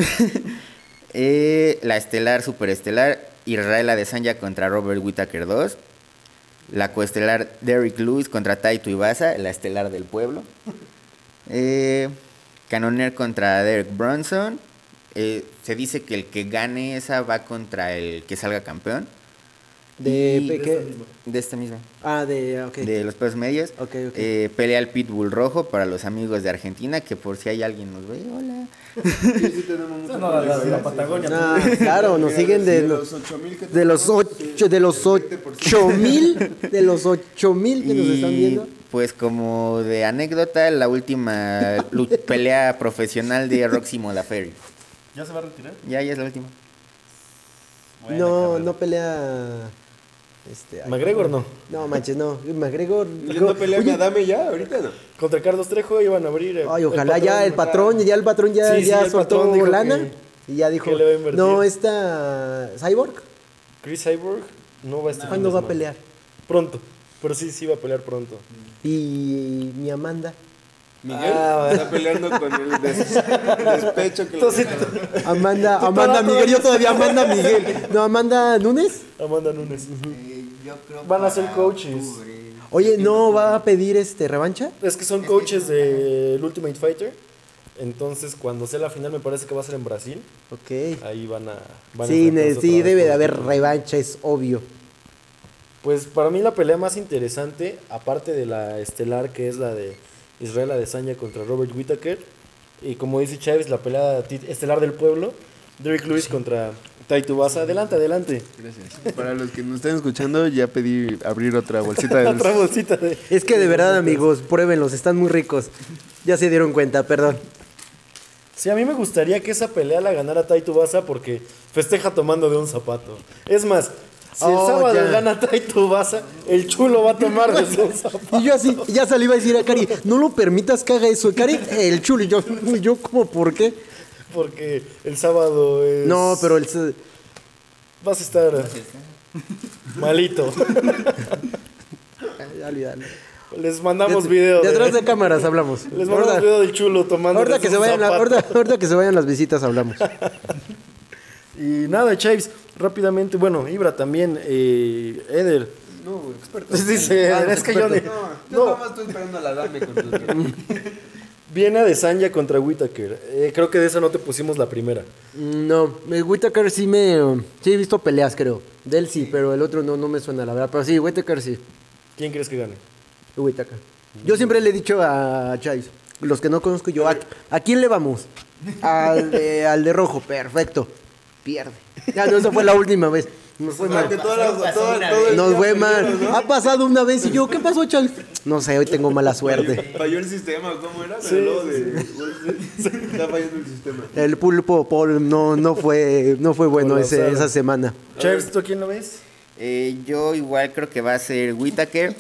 Eh, la estelar, superestelar, Israel Adesanya contra Robert Whittaker 2. La coestelar, Derrick Lewis contra Taito Ibasa, la estelar del pueblo. Eh, Canoner contra Derek Bronson. Eh, se dice que el que gane esa va contra el que salga campeón. De, Y-. De este mismo. Ah, de. Ok. De los pesos medios. Ok, ok. Eh, pelea el Pitbull rojo para los amigos de Argentina, que por si hay alguien nos ve, hola. Sí, sí tenemos mucha No, la, la- la. Patagonia. Ah, claro, nos siguen de, de los los 8000 que de los tenemos, ocho, de los ocho mil, de los ocho mil que nos están Y, viendo. Pues como de anécdota, la última pelea profesional de Roxy Modafferi. ¿Ya se va a retirar? Ya, ya es la última. Buena, No, no pelea. Este, McGregor no. No, manches, no. McGregor. ¿Y no pelea Oye, mi Adame ya? Ahorita no. Contra Carlos Trejo iban a abrir. el- Ay, ojalá ya el patrón, ya el patrón ya, Sí, ya soltó lana que- y ya dijo, le va a invertir. no, esta Cyborg, Chris Cyborg no va a estar. ¿cuándo va a pelear? Pronto. Pero sí, sí va a pelear pronto. Y mi Amanda, Miguel Ah, está peleando con el des- despecho que le Entonces, Amanda, Amanda Miguel, yo todavía Amanda Miguel, no, Amanda Nunes. Amanda Nunes. yo creo Van a ser coaches. Oye, ¿no va a pedir este revancha? Es que son coaches del Ultimate Fighter. Entonces, cuando sea la final, me parece que va a ser en Brasil. Ok. Ahí van a. van a Sí, sí, debe de haber revancha, es obvio. Pues para mí la pelea más interesante, aparte de la estelar que es la de Israel Adesanya contra Robert Whittaker, y como dice Chávez, la pelea estelar del pueblo, Derrick Lewis contra Taito Basa. Adelante, adelante. Gracias. Para los que nos estén escuchando, ya pedí abrir otra bolsita de Otra bolsita de... Es que de verdad, amigos, pruébenlos, están muy ricos. Ya se dieron cuenta, perdón. Sí, a mí me gustaría que esa pelea la ganara Taito Basa porque festeja tomando de un zapato. Es más, si el Oh, sábado ya. gana Taito Basa, el chulo va a tomar zapato. Y yo así, ya salí a decir a Cari, no lo permitas que haga eso. Cari, el chulo, y yo, y yo como, ¿por qué? Porque el sábado es... No, pero el... Vas a estar malito. Dale, dale. Les mandamos De- video. De de- atrás de cámaras hablamos. Les mandamos Ahorita, video del chulo tomando. ahorita que se un vayan la- zapato. ahorita- ahorita que se vayan las visitas hablamos. Y nada, Chaves, rápidamente, bueno, Ibra también, eh, Eder. No, experto. Dice, Ah, es que yo No, No. yo nada más estoy esperando a la Adame con Viene a Desanya contra Whittaker. Eh, creo que de esa no te pusimos la primera. No, el Whittaker sí me... Sí he visto peleas, creo. De él sí, pero el otro no, no me suena, la verdad. Pero sí, Whittaker sí. ¿Quién crees que gane? Whittaker. Yo siempre le he dicho a Chávez, los que no conozco yo, ¿a, a quién le vamos? Al de, al de rojo, perfecto. Pierde. Ya no, esa fue la última vez. Nos fue mal. Nos fue mal. Ha pasado una vez y yo, ¿qué pasó, Chal? No sé, hoy tengo mala suerte. Falló el sistema, ¿cómo era? Sí, sí, de- Está fallando el sistema. El pulpo Paul no, no fue, no fue bueno ese- esa semana. Charles, ¿tú a quién lo ves? Eh, yo igual creo que va a ser Whitaker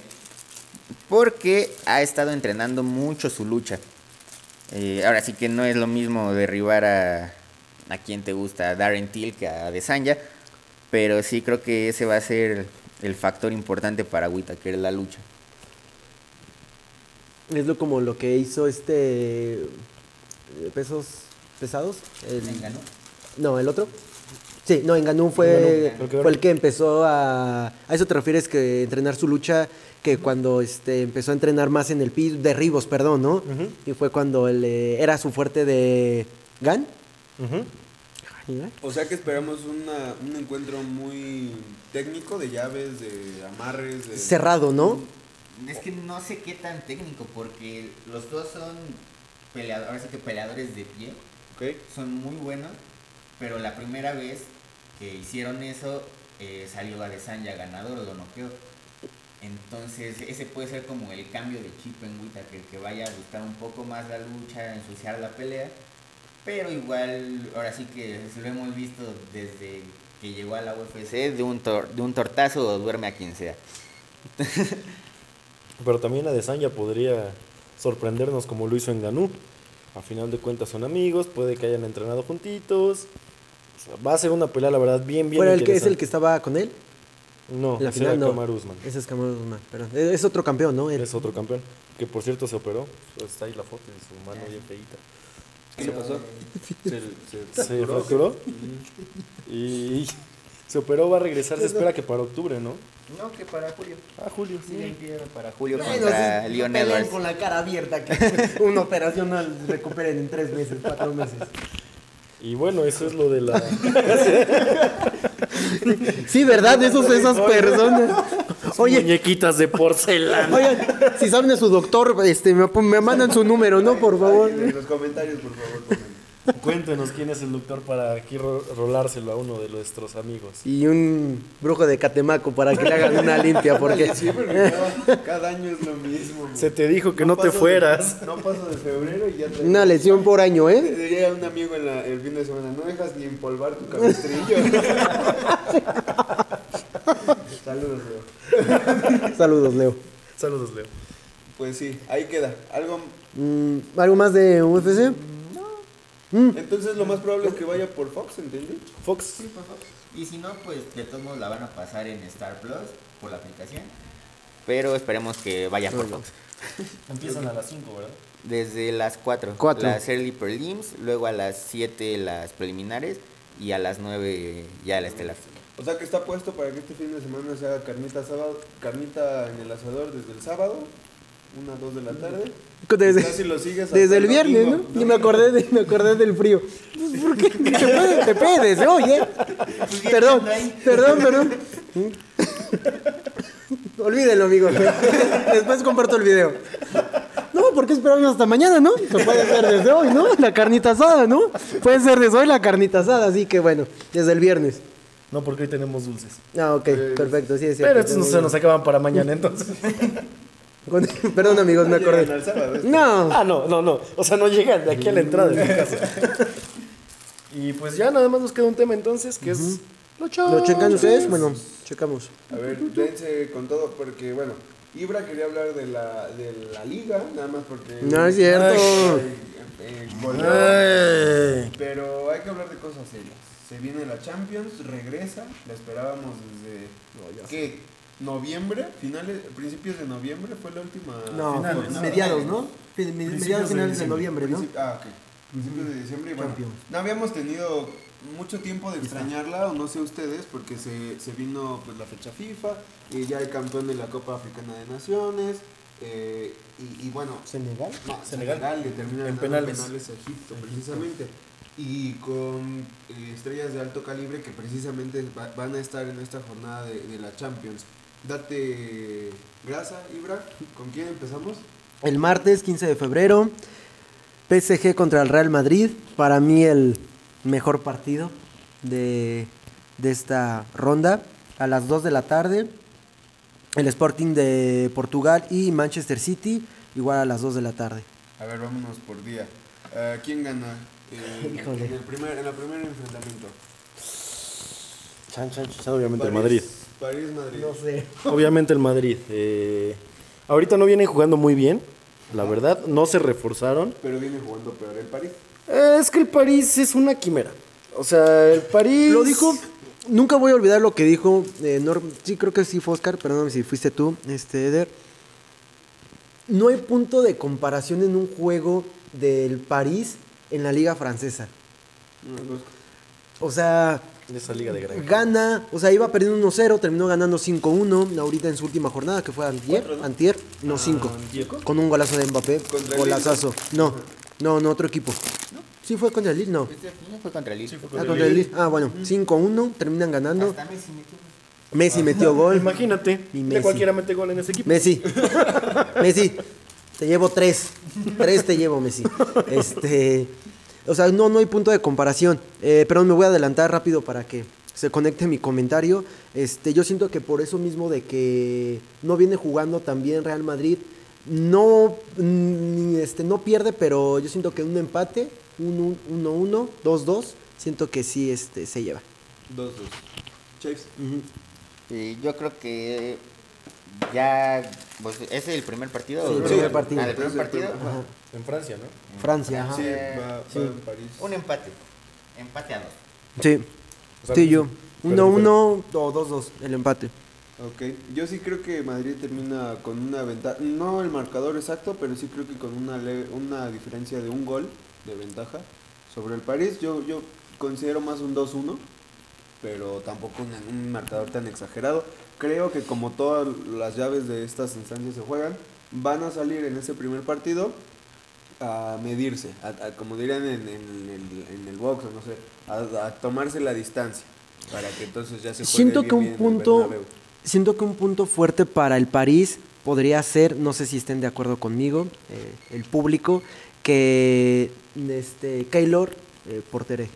porque ha estado entrenando mucho su lucha. Eh, ahora sí que no es lo mismo derribar a, a quien te gusta, a Darren Till que a Desanya, pero sí creo que ese va a ser el factor importante para Whitaker la lucha. Es lo como lo que hizo este eh, pesos pesados. El- ¿no? no, el otro. Sí, no, Enganú fue, Ngannou, el que- fue el que empezó a... ¿A eso te refieres que entrenar su lucha? Que cuando este, empezó a entrenar más en el piso, derribos, perdón, ¿no? Y fue cuando él, eh, era su fuerte de Gan. O sea que esperamos una, un encuentro muy técnico de llaves, de amarres, de... Cerrado, ¿no? Es que no sé qué tan técnico, porque los dos son peleadores, ahora sí que peleadores de pie. ¿Ok? son muy buenos, pero la primera vez que hicieron eso eh, salió Adesanya ganador, lo noqueó. Entonces ese puede ser como el cambio de chip en Whittaker, que vaya a buscar un poco más la lucha, ensuciar la pelea, pero igual ahora sí que lo hemos visto desde que llegó a la UFC, de un, tor- de un tortazo duerme a quien sea. Pero también Adesanya podría sorprendernos como lo hizo en Ganú. A final de cuentas son amigos, puede que hayan entrenado juntitos. O sea, va a ser una pelea, la verdad, bien, bien ¿Fue el que es el que estaba con él? No, la final no. Kamaru Usman. Ese es Kamaru Usman, perdón. Es otro campeón, ¿no? Él. Es otro campeón. Que por cierto se operó. Está ahí la foto de su mano bien feíta. ¿Qué le pasó? Se- se- Se fracturó. Y se operó, va a regresar. Se espera que para octubre, ¿no? No, que para Julio. Ah, Julio. Pie para Julio Bueno, contra sí, Leon peleen Edwards. con la cara abierta que una operación la recuperen en tres meses, cuatro meses. Y bueno, eso es lo de la. Sí, ¿verdad? Esos, esas personas. Oye, Muñequitas de porcelana. oigan, si saben de su doctor, este, me, me mandan su número, ¿no? Por favor. En los comentarios, por favor, pongan. Cuéntenos quién es el doctor para aquí ro- rolárselo a uno de nuestros amigos. Y un brujo de Catemaco para que le hagan una limpia, porque Sí, porque cada, cada año es lo mismo. Se te dijo que no, te de- fueras. no paso de febrero y ya traigo... una lesión por año, ¿eh? Diría un amigo en la- el fin de semana, no dejas ni empolvar tu cabestrillo. Saludos, Leo. Saludos, Leo. Saludos, Leo. Pues sí, ahí queda. Algo... Mm, ¿Algo más de UFC? Entonces lo más probable es que vaya por Fox, ¿entendí? Fox. Y si no, pues de todos modos la van a pasar en Star Plus por la aplicación. Pero esperemos que vaya por Fox. Empiezan a las 5, ¿verdad? Desde las 4. Cuatro. Las early prelims, luego a las 7 las preliminares y a las 9 ya la estelar. O sea que está puesto para que este fin de semana se haga carnita sábado, carnita en el asador desde el sábado, una, dos de la tarde. Desde, Ya si lo sigues desde el el viernes, domingo, ¿no? Y me acordé, de, me acordé del frío. Pues, ¿Por qué? Te puede, te puedes, oye. Perdón, perdón, perdón. Olvídenlo, amigo. Después comparto el video. No, ¿por qué esperarnos hasta mañana, no? Pues puede ser desde hoy, ¿no? La carnita asada, ¿no? Puede ser desde hoy la carnita asada, así que bueno, desde el viernes. No, porque hoy tenemos dulces. Ah, ok, perfecto, sí es cierto. Pero estos no se nos acaban para mañana entonces. Perdón, amigos, me Llegan acordé. al sábado, ¿eh? No. Ah, no, no, no. O sea, no llegan de aquí a la entrada de mi casa. Y pues ya nada más nos queda un tema entonces, que es lo ¿Lo checan ustedes? Bueno, checamos. A ver, dense con todo, porque bueno, Ibra quería hablar de la, de la liga, nada más porque... No es cierto. Eh, eh, goleó, pero hay que hablar de cosas serias. Se viene la Champions, regresa, la esperábamos desde... ¿Qué? ¿Noviembre? ¿Finales? ¿Principios de noviembre fue la última? No, Finales, ¿no? mediados, ¿no? Mediados de finales de diciembre. noviembre, ¿no? Ah, ok. Principios de diciembre y bueno, Champions. no habíamos tenido mucho tiempo de extrañarla, o no sé ustedes, porque se, se vino pues la fecha FIFA, y ya el campeón de la Copa Africana de Naciones, eh, y, y bueno, ¿Senegal? no, Senegal. Senegal le termina En penales. penales a Egipto, precisamente. Y con eh, estrellas de alto calibre que precisamente va- van a estar en esta jornada de, de la Champions. Date grasa, Ibra. ¿Con quién empezamos? El martes 15 de febrero, PSG contra el Real Madrid. Para mí el mejor partido de, de esta ronda. A las 2 de la tarde, el Sporting de Portugal y Manchester City, igual a las 2 de la tarde. A ver, vámonos por día. Eh, ¿Quién gana? Eh, Híjole. En el primer, en el primer enfrentamiento. Chan, chan, chan, obviamente el Madrid. París, Madrid. sé. Obviamente el Madrid. eh, ahorita no vienen jugando muy bien, la verdad. No se reforzaron. Pero viene jugando peor el París. Eh, es que el París es una quimera. O sea, el París... Lo dijo, nunca voy a olvidar lo que dijo, eh, Norm- sí creo que sí fue Oscar, perdóname si fuiste tú, este Eder. No hay punto de comparación en un juego del París en la liga francesa. O sea, Esa liga de gran. gana, o sea, iba perdiendo 1-0, terminó ganando 5-1 ahorita en su última jornada, que fue antier, antier, no 5, con un golazo de Mbappé, Contra golazazo. No, no, no, otro equipo. ¿Sí fue contra el Lille? No. Este no fue contra el Lille. Ah, contra el Lille. Ah, bueno, 5-1, terminan ganando. Hasta Messi metió. Messi metió gol. Imagínate, Y de Messi. cualquiera mete gol en ese equipo. Messi. Messi. Te llevo tres. Tres te llevo, Messi. Este. O sea, no, no hay punto de comparación. Eh, perdón, me voy a adelantar rápido para que se conecte mi comentario. Este, yo siento que por eso mismo de que no viene jugando también Real Madrid, no, este, no pierde, pero yo siento que un empate, 1-1, 2-2, siento que sí este, se lleva. 2-2. Chase. Sí, yo creo que ya. Pues, ¿Ese es el primer partido? Sí, el ¿O- primer partido. Ah, el primer partido. ajá. En Francia, ¿no? Francia, ajá. Sí, Eh, va, va sí. en París. Un empate. Empate a dos. Sí. O sea, Sí, yo. pero 1-1 o 2-2, el empate. Ok, yo sí creo que Madrid termina con una ventaja, no el marcador exacto, pero sí creo que con una, leve- una diferencia de un gol de ventaja sobre el París. Yo, yo considero más un 2-1, pero tampoco un, un marcador tan exagerado. Creo que como todas las llaves de estas instancias se juegan, van a salir en ese primer partido a medirse, a- a- como dirían en, en el, en el box, o no sé, a, a tomarse la distancia, para que entonces ya se Siento bien, que un bien en punto, siento que un punto fuerte para el París podría ser, no sé si estén de acuerdo conmigo, eh, el público, que este Keylor eh, porteré.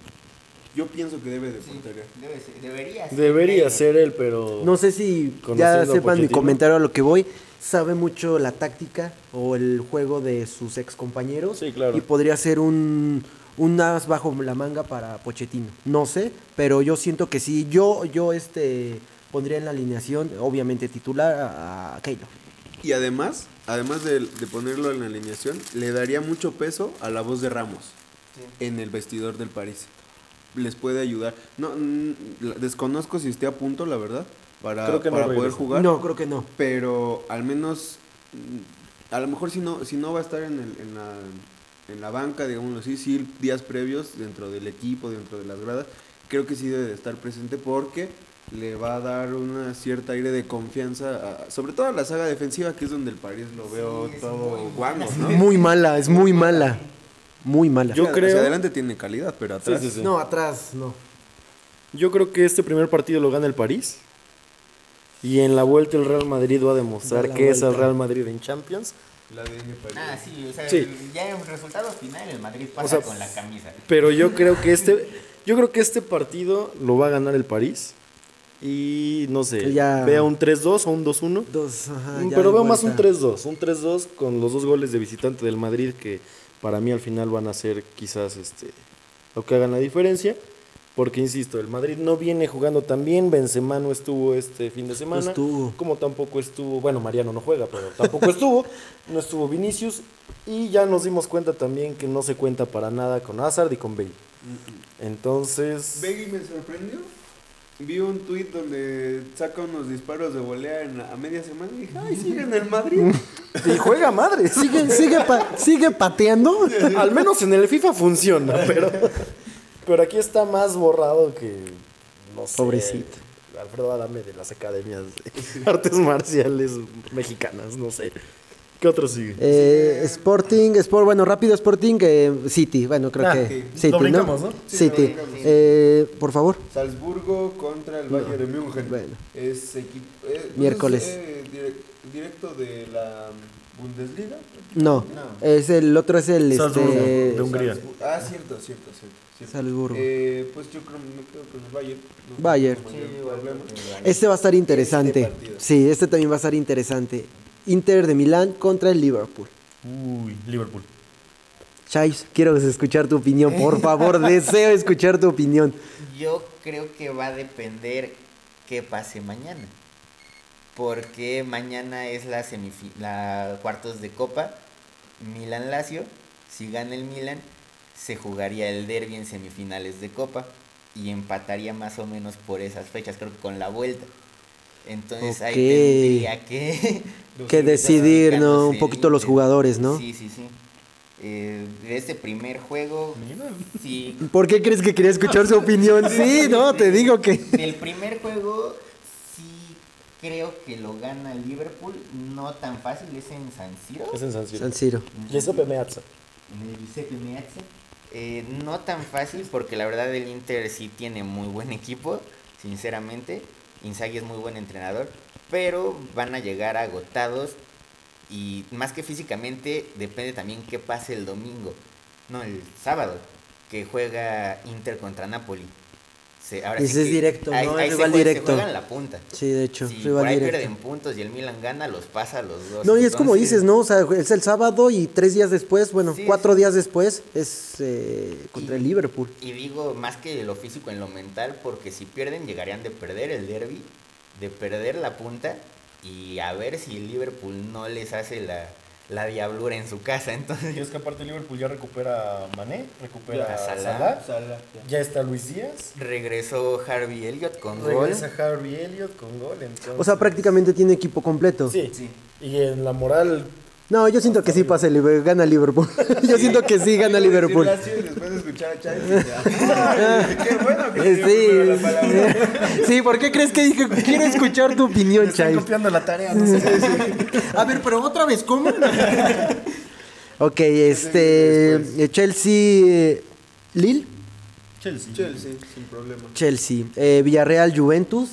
Yo pienso que debe de portería. Debe ser- debería ser. Debería ser él, pero... No sé si ya sepan mi comentario a lo que voy. Sabe mucho la táctica o el juego de sus ex compañeros. Sí, claro. Y podría ser un, un as bajo la manga para Pochettino. No sé, pero yo siento que sí. Yo, yo este, pondría en la alineación, obviamente titular, a, a Keylor. Y además, además de, de ponerlo en la alineación, le daría mucho peso a la voz de Ramos en el vestidor del París. Les puede ayudar. No, desconozco si esté a punto, la verdad, para, Creo que no para poder regresa. jugar. No, creo que no. Pero al menos, mm, a lo mejor si no, si no va a estar en, el- en la, en la banca, digámoslo así, sí días previos dentro del equipo, dentro de las gradas, creo que sí debe de estar presente porque le va a dar una cierta aire de confianza, a- sobre todo a la saga defensiva, que es donde el París lo veo todo muy guango. Muy mala, es muy mala. Muy mala. Yo Hacia- creo- Hacia adelante tiene calidad, pero atrás... sí, sí. No, atrás, no. Yo creo que este primer partido lo gana el París. Y en la vuelta el Real Madrid va a demostrar que es el. Real Madrid en Champions. La París. Ah, sí, o sea, Sí. ya en resultado final el Madrid pasa O sea, con la camisa. Pero yo creo que este, yo creo que este partido lo va a ganar el París. Y no sé, Ya- vea un 3-2 o un 2-1. Dos, ajá, Mm, Pero de veo más un vuelta. 3-2, un 3-2 con los dos goles de visitante del Madrid que para mí al final van a ser quizás este lo que hagan la diferencia. Porque insisto, el Madrid no viene jugando tan bien, Benzema no estuvo este fin de semana, estuvo. como tampoco estuvo, bueno, Mariano no juega, pero tampoco estuvo, no estuvo Vinicius y ya nos dimos cuenta también que no se cuenta para nada con Hazard y con Bale. Entonces, Begui me sorprendió. Vi un tuit donde saca unos disparos de volea en la- a media semana y dije, ay, sigue en el Madrid. y juega madre. Sigue, sigue, pa- sigue pateando. Al menos en el FIFA funciona, pero, pero aquí está más borrado que. No sé. Pobrecito. Alfredo Adame de las academias de artes marciales mexicanas, no sé. ¿Qué otro sigue? Eh, Sporting, Sport, bueno, rápido Sporting, eh, City, bueno, creo Ah, que sí. City, Lo brincamos, ¿no? Sí, City. lo brincamos. Eh, por favor. Salzburgo contra el Bayern de München. Bueno. Es equipo. eh, pues Miércoles. es, eh, direc- directo de la Bundesliga. No, No. es el otro es el Salzburgo, este, de Hungría. Salzburgo. Ah, cierto, cierto, cierto. Salzburgo. Eh, pues yo creo me quedo con el Bayern. No Bayern. Este va a estar interesante. Este. Sí, este también va a estar interesante. Inter de Milán contra el Liverpool. Uy, Liverpool. Chais, quiero escuchar tu opinión, por favor, deseo escuchar tu opinión. Yo creo que va a depender qué pase mañana. Porque mañana es la la cuartos de copa Milan Lazio. Si gana el Milan, se jugaría el derby en semifinales de copa y empataría más o menos por esas fechas, creo que con la vuelta. Entonces ahí Ok. tendría que Que decidir, ¿no? Un poquito los jugadores, ¿no? Sí, sí, sí. Eh, de este primer juego, sí, ¿Por qué crees que quería escuchar su opinión? Sí, no, te digo que... Del primer juego, sí creo que lo gana el Liverpool. No tan fácil, es en San Siro. Es en San Siro. San Siro. Giuseppe Meazza. En el Giuseppe Meazza. Eh, no tan fácil porque la verdad el Inter sí tiene muy buen equipo, sinceramente. Inzaghi es muy buen entrenador, pero van a llegar agotados y más que físicamente depende también qué pase el domingo, no el sábado, que juega Inter contra Napoli. Se- ahora Ese es que directo, ¿no? Es se rival juega- directo. Se juegan la punta. Sí, de hecho, Si rival por ahí directo. pierden puntos y el Milan gana, los pasa a los dos. No, y es como dices, ¿no? O sea, es el sábado y tres días después, bueno, Sí, cuatro sí. días después es eh, contra Y- el Liverpool. Y digo, más que lo físico en lo mental, porque si pierden llegarían de perder el derby, de perder la punta y a ver si el Liverpool no les hace la, la diablura en su casa. Entonces, Y es que aparte Liverpool ya recupera a Mané, recupera a Salah. Salah, Salah, ya. ya está Luis Díaz, regresó Harvey Elliott con gol. regresa Harvey Elliott con gol. Entonces, O sea, prácticamente tiene equipo completo. Sí, Sí. y en la moral, No, yo siento que sí pasa, gana Liverpool. yo siento que sí gana Liverpool. Decir Lazio y después de escuchar a Chávez. ¡Ay, qué bueno que Eh! Sí. sí, ¿por qué crees que dije quiero escuchar tu opinión, están Chai? copiando la tarea, no sé. A ver, pero otra vez, ¿cómo? ok, este. eh, Chelsea. eh, Lille. Chelsea. Chelsea, sin problema. Chelsea. Eh, Villarreal, Juventus.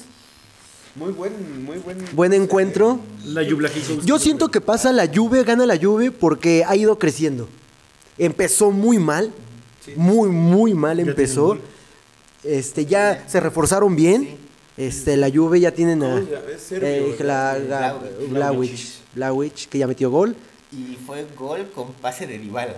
Muy buen, muy buen. Buen encuentro. La Jublajico. Yo siento que pasa la Juve, gana la Juve porque ha ido creciendo. Empezó muy mal, muy, muy mal empezó. Este, ya se reforzaron bien. Este, la Juve ya tienen a eh, Vlahovic, que ya metió gol. Y fue gol con pase de Dybala.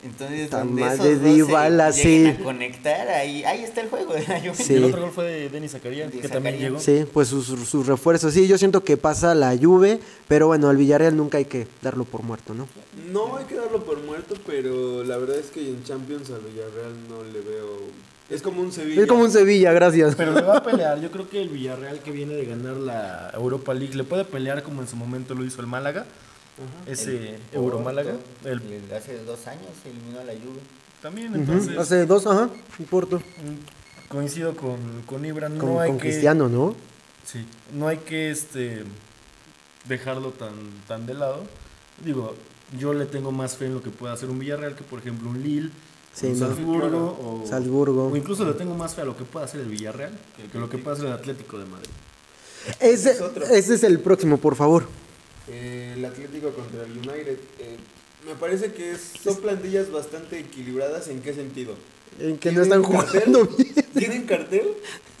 Entonces, donde madre, esos dos se Dybala, sí. a conectar, ahí, ahí está el juego de la Juventus. Sí. El otro gol fue de Denis Zakaria, De que también Zakaria. llegó. Sí, pues sus, sus refuerzos. Sí, yo siento que pasa la Juve, pero bueno, al Villarreal nunca hay que darlo por muerto, ¿no? No hay que darlo por muerto, pero la verdad es que en Champions al Villarreal no le veo. Es como un Sevilla. Es como un Sevilla, gracias. Pero le va a pelear. Yo creo que el Villarreal que viene de ganar la Europa League le puede pelear como en su momento lo hizo el Málaga. Ese El Euro Málaga. El- Hace dos años se eliminó a la Juve. también, entonces. Hace dos, ajá, y Porto. mm, Coincido con, con Ibra. No Con, hay con que. Cristiano, ¿no? Sí, no hay que este dejarlo tan, tan de lado. Digo, yo le tengo más fe en lo que pueda hacer un Villarreal que, por ejemplo, un Lille, Sí, un no. Salzburgo. O, Salzburgo. o incluso le tengo más fe a lo que pueda hacer el Villarreal que, que lo que pueda hacer el Atlético de Madrid. Ese, Es ese es el próximo, por favor. Eh, el Atlético contra el United. eh, me parece que son plantillas bastante equilibradas. ¿En qué sentido? En que no están cartel, jugando bien. Tienen cartel,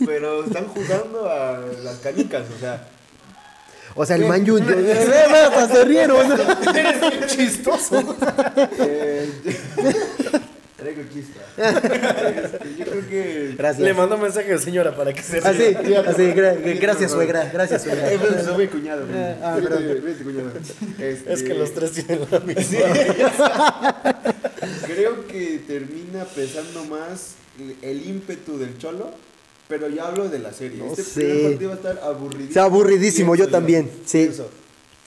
pero están jugando a las canicas, o sea. O sea, el Man U. Hasta se rieron. Chistoso. eh, traigo. Este, yo creo que. Gracias. Le mando mensaje a señora para que se Así, ría. así, gra- gracias, suegra. Gracias, Eh, suegra. pues, soy mi cuñado. ah, Vete, perdón. vete, cuñado. Este, Es que los tres tienen la misma. Creo que termina pesando más el- ímpetu del Cholo, pero ya hablo de la serie. No este sé. primer partido va a estar aburridísimo. Está aburridísimo, yo también, sí. Pienso.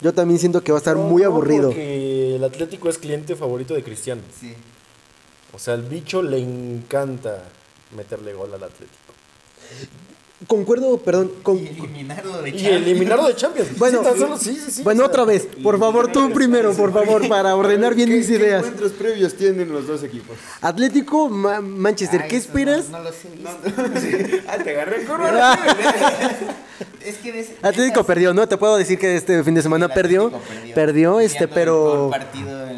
Yo también siento que va a estar No, muy no, aburrido. Porque el Atlético es cliente favorito de Cristiano. Sí. O sea, al bicho le encanta meterle gol al Atlético. Concuerdo, perdón, con- Y eliminarlo de Y Champions. eliminarlo de Champions. Bueno, Sí, solo- sí, sí, sí. bueno, o sea, otra vez, por favor, tú primero, por favor, para ordenar bien ¿Qué- mis qué ideas. encuentros previos tienen los dos equipos? Atlético, Ma- Manchester, Ay, ¿qué esperas? No, he visto. ah, te agarré con Es que Atlético perdió, ¿no? Te puedo decir que este fin de semana perdió. Perdió. Perdió, este, pero.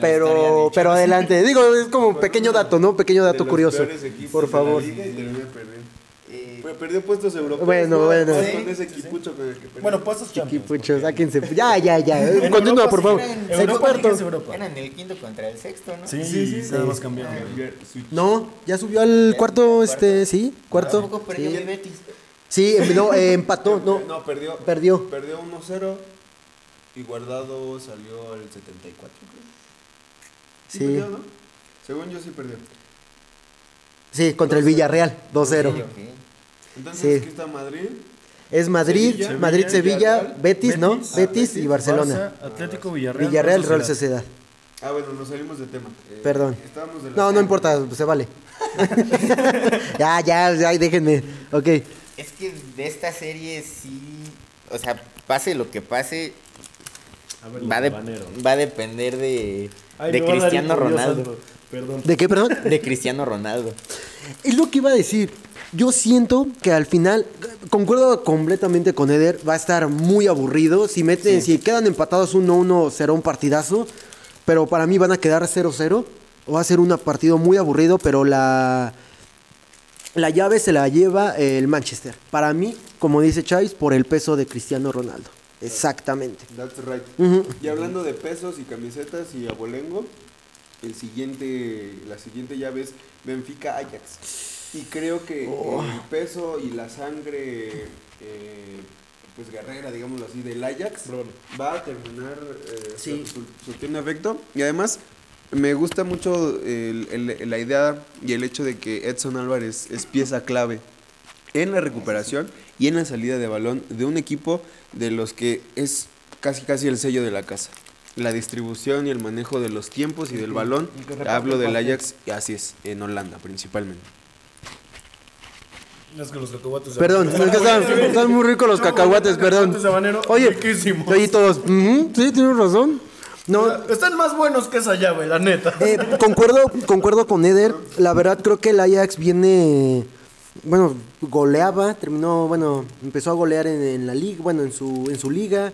Pero, pero adelante. Digo, es como pequeño dato, ¿no? Pequeño dato curioso. Por favor. Bueno, perdió puestos europeos. Bueno, ¿no? bueno. Con Sí, ese equipucho que perdió. Bueno, pucho, sáquense. Ya, ya, ya. Continúa, Europa por sí favor. era en Europa Europa. Eran el quinto contra el sexto, ¿no? Sí, sí, sí. Nada más cambiaron. No, ya subió al cuarto, este, sí, cuarto. Tampoco perdió Sí, el Betis. Sí, em- no, eh, empató, no. No, perdió. Perdió. Perdió 1-0 y Guardado salió al 74, creo. Sí, Sí. perdió, ¿no? Según yo sí perdió. Sí, contra el Villarreal, 2-0. Ok. Entonces, Sí. aquí está Madrid. Es Madrid, Sevilla, Madrid, Sevilla, Villarreal, Betis, ¿no? Betis, Betis y Barcelona. Barça, Atlético, Villarreal. Villarreal, Real Sociedad. Ah, bueno, nos salimos de tema. Eh, Perdón. estábamos de la No, no importa, se vale. ya, ya, ya, déjenme. Ok. Es que de esta serie sí, o sea, pase lo que pase, A ver, va, de- va a depender de, Ay, de Cristiano Ronaldo. Perdón. ¿De qué, perdón? De Cristiano Ronaldo. Es lo que iba a decir. Yo siento que al final, concuerdo completamente con Eder, va a estar muy aburrido. Si meten, si quedan empatados 1-1, será un partidazo. Pero para mí van a quedar 0-0. Va a ser un partido muy aburrido, pero la, la llave se la lleva el Manchester. Para mí, como dice Chávez, por el peso de Cristiano Ronaldo. Exactamente. That's right. Y hablando de pesos y camisetas y abolengo, el siguiente, la siguiente llave es Benfica Ajax. Y creo que el peso y la sangre, eh, pues guerrera, digámoslo así, del Ajax va a terminar eh, Sí. surtiendo efecto. Y además, me gusta mucho el- el- la idea y el hecho de que Edson Álvarez es pieza clave en la recuperación y en la salida de balón de un equipo de los que es casi casi el sello de la casa. La distribución y el manejo de los tiempos y del balón. y Hablo del. Ajax, y así es, en Holanda principalmente. Es que los cacahuates. Perdón, es que están, están muy ricos los cacahuates, perdón. Oye, riquísimos. oye todos, "Ujú, sí, tienes razón. No, Están más buenos que esa llave, la neta. eh, concuerdo, concuerdo con Eder. La verdad creo que el Ajax viene, bueno, goleaba, terminó, bueno, empezó a golear en, en la liga, bueno, en su, en su liga,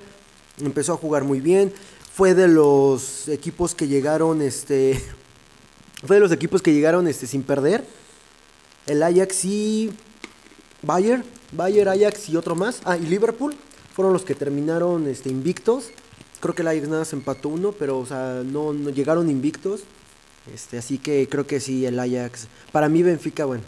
empezó a jugar muy bien. Fue de los equipos que llegaron, este, fue de los equipos que llegaron, este, sin perder. El Ajax y Bayern, Bayern, Ajax y otro más. Ah, y Liverpool fueron los que terminaron este, invictos. Creo que el Ajax nada se empató uno, pero o sea, no, no llegaron invictos. Este, así que creo que sí, el Ajax. Para mí Benfica, bueno,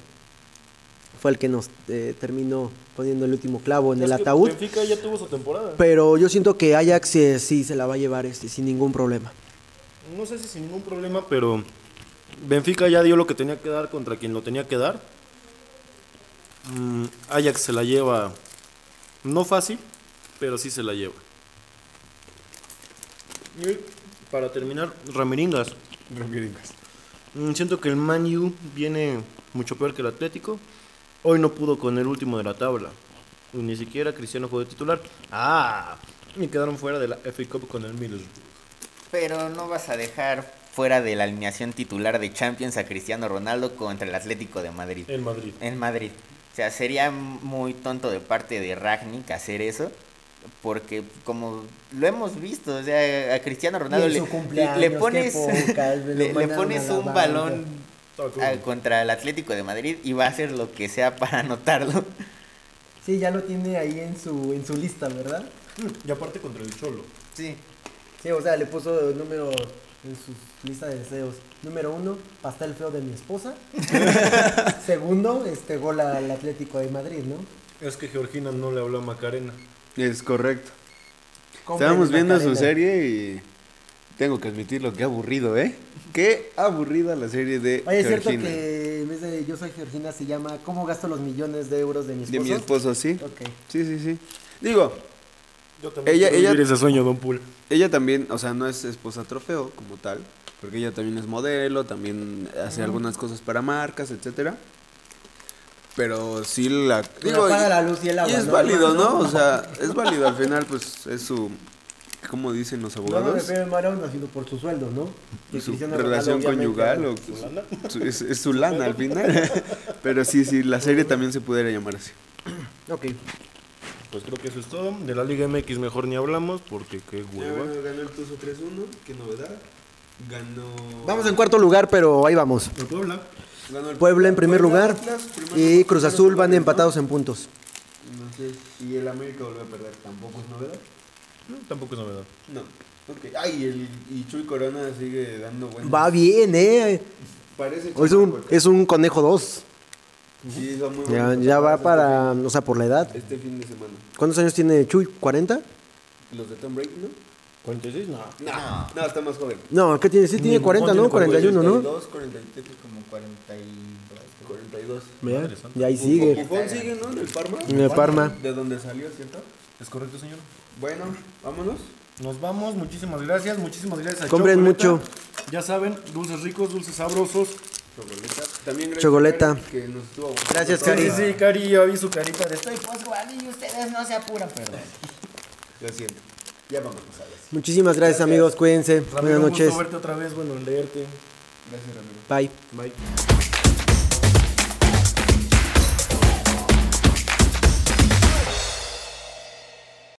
fue el que nos eh, terminó poniendo el último clavo en el que ataúd. Benfica ya tuvo su temporada. Pero yo siento que Ajax eh, sí se la va a llevar este, sin ningún problema. No sé si sin ningún problema, pero Benfica ya dio lo que tenía que dar contra quien lo tenía que dar. Mm, Ajax se la lleva no fácil, pero sí se la lleva. Y para terminar, Ramiringas. Mm, Siento que el Man U viene mucho peor que el Atlético. Hoy no pudo con el último de la tabla. Y Ni siquiera Cristiano fue de titular. Ah, y quedaron fuera de la FA Cup con el Middlesbrough. Pero no vas a dejar fuera de la alineación titular de Champions a Cristiano Ronaldo contra el Atlético de Madrid. En Madrid. En Madrid. O sea, sería muy tonto de parte de Ragnick hacer eso. Porque como lo hemos visto, o sea, a Cristiano Ronaldo le, le pones, le, pones un balón contra el Atlético de Madrid y va a hacer lo que sea para anotarlo. Sí, ya lo tiene ahí en su, en su lista, ¿verdad? Y aparte contra el Cholo. Sí. Sí, o sea, le puso el número en su lista de deseos. Número uno, pastel feo de mi esposa. Segundo, este gol al Atlético de Madrid, ¿no? Es que Georgina no le habló a Macarena. Es correcto. Estábamos viendo su serie y tengo que admitirlo, qué aburrido, ¿eh? Qué aburrida la serie de Oye, es cierto Georgina. que en vez de Yo soy Georgina se llama ¿Cómo gasto los millones de euros de mi De esposo? mi esposo, sí. Ok. Sí, sí, sí. Digo, Yo también Ella- ella- vivir ese sueño, Don Pool. ella también, o sea, no es esposa trofeo como tal, porque ella también es modelo, también hace algunas cosas para marcas, etcétera. Pero sí la... Apaga la luz y el agua, es ¿no? válido, ¿no? O sea, es válido. Al final, pues, es su... ¿Cómo dicen los No me abogados? refiero a Marón, sino por su sueldo, ¿no? Su Cristiano relación Ronaldo, conyugal o obviamente, su- es, es su lana al final. Pero sí, sí, la serie también se pudiera llamar así. Ok. Pues creo que eso es todo. De la Liga MX mejor ni hablamos porque qué hueva. ganó el Tuzo 3-1, qué novedad. Ganó... Vamos en cuarto lugar, pero ahí vamos. El Puebla. ganó el Puebla en primer Puebla, lugar Atlas, y Cruz Azul van ¿no? empatados en puntos. No sé. Y el América volvió a perder, tampoco es novedad. No, tampoco es novedad. No. Ok. Ay, el, y Chuy Corona sigue dando buenas. Va bien, ¿eh? Parece Es un, es un conejo 2. Sí, son muy Ya, ya va para, o sea, por la edad. Este, este fin de semana. ¿Cuántos años tiene Chuy? ¿40? Los de Tom Brady, ¿no? 46, no. No, no, está más joven. No, ¿qué tiene? Sí, tiene Ni 40, Buffon ¿no? tiene 41, ¿no? 42, 43, Como 42. 42. Vea, Madre santa. Y ahí sigue. Buffon sigue, ¿no? En el Parma. En el Parma. De donde salió, ¿cierto? ¿Es correcto, señor? Bueno, vámonos. Nos vamos, muchísimas gracias, muchísimas gracias a Compren Chocoleta. mucho. Ya saben, dulces ricos, dulces sabrosos. Chocoleta. También gracias Chocoleta. a Que nos estuvo Gracias, Cari. Sí, sí, Cari, ya vi su carita de estoy. Pues y ustedes no se apuran, perdón. Lo siento. Ya vámonos a ver. Muchísimas gracias, amigos. Cuídense. Ramiro, Buenas un noches. gusto verte otra vez, bueno, leerte. Gracias, Ramiro. Bye. Bye.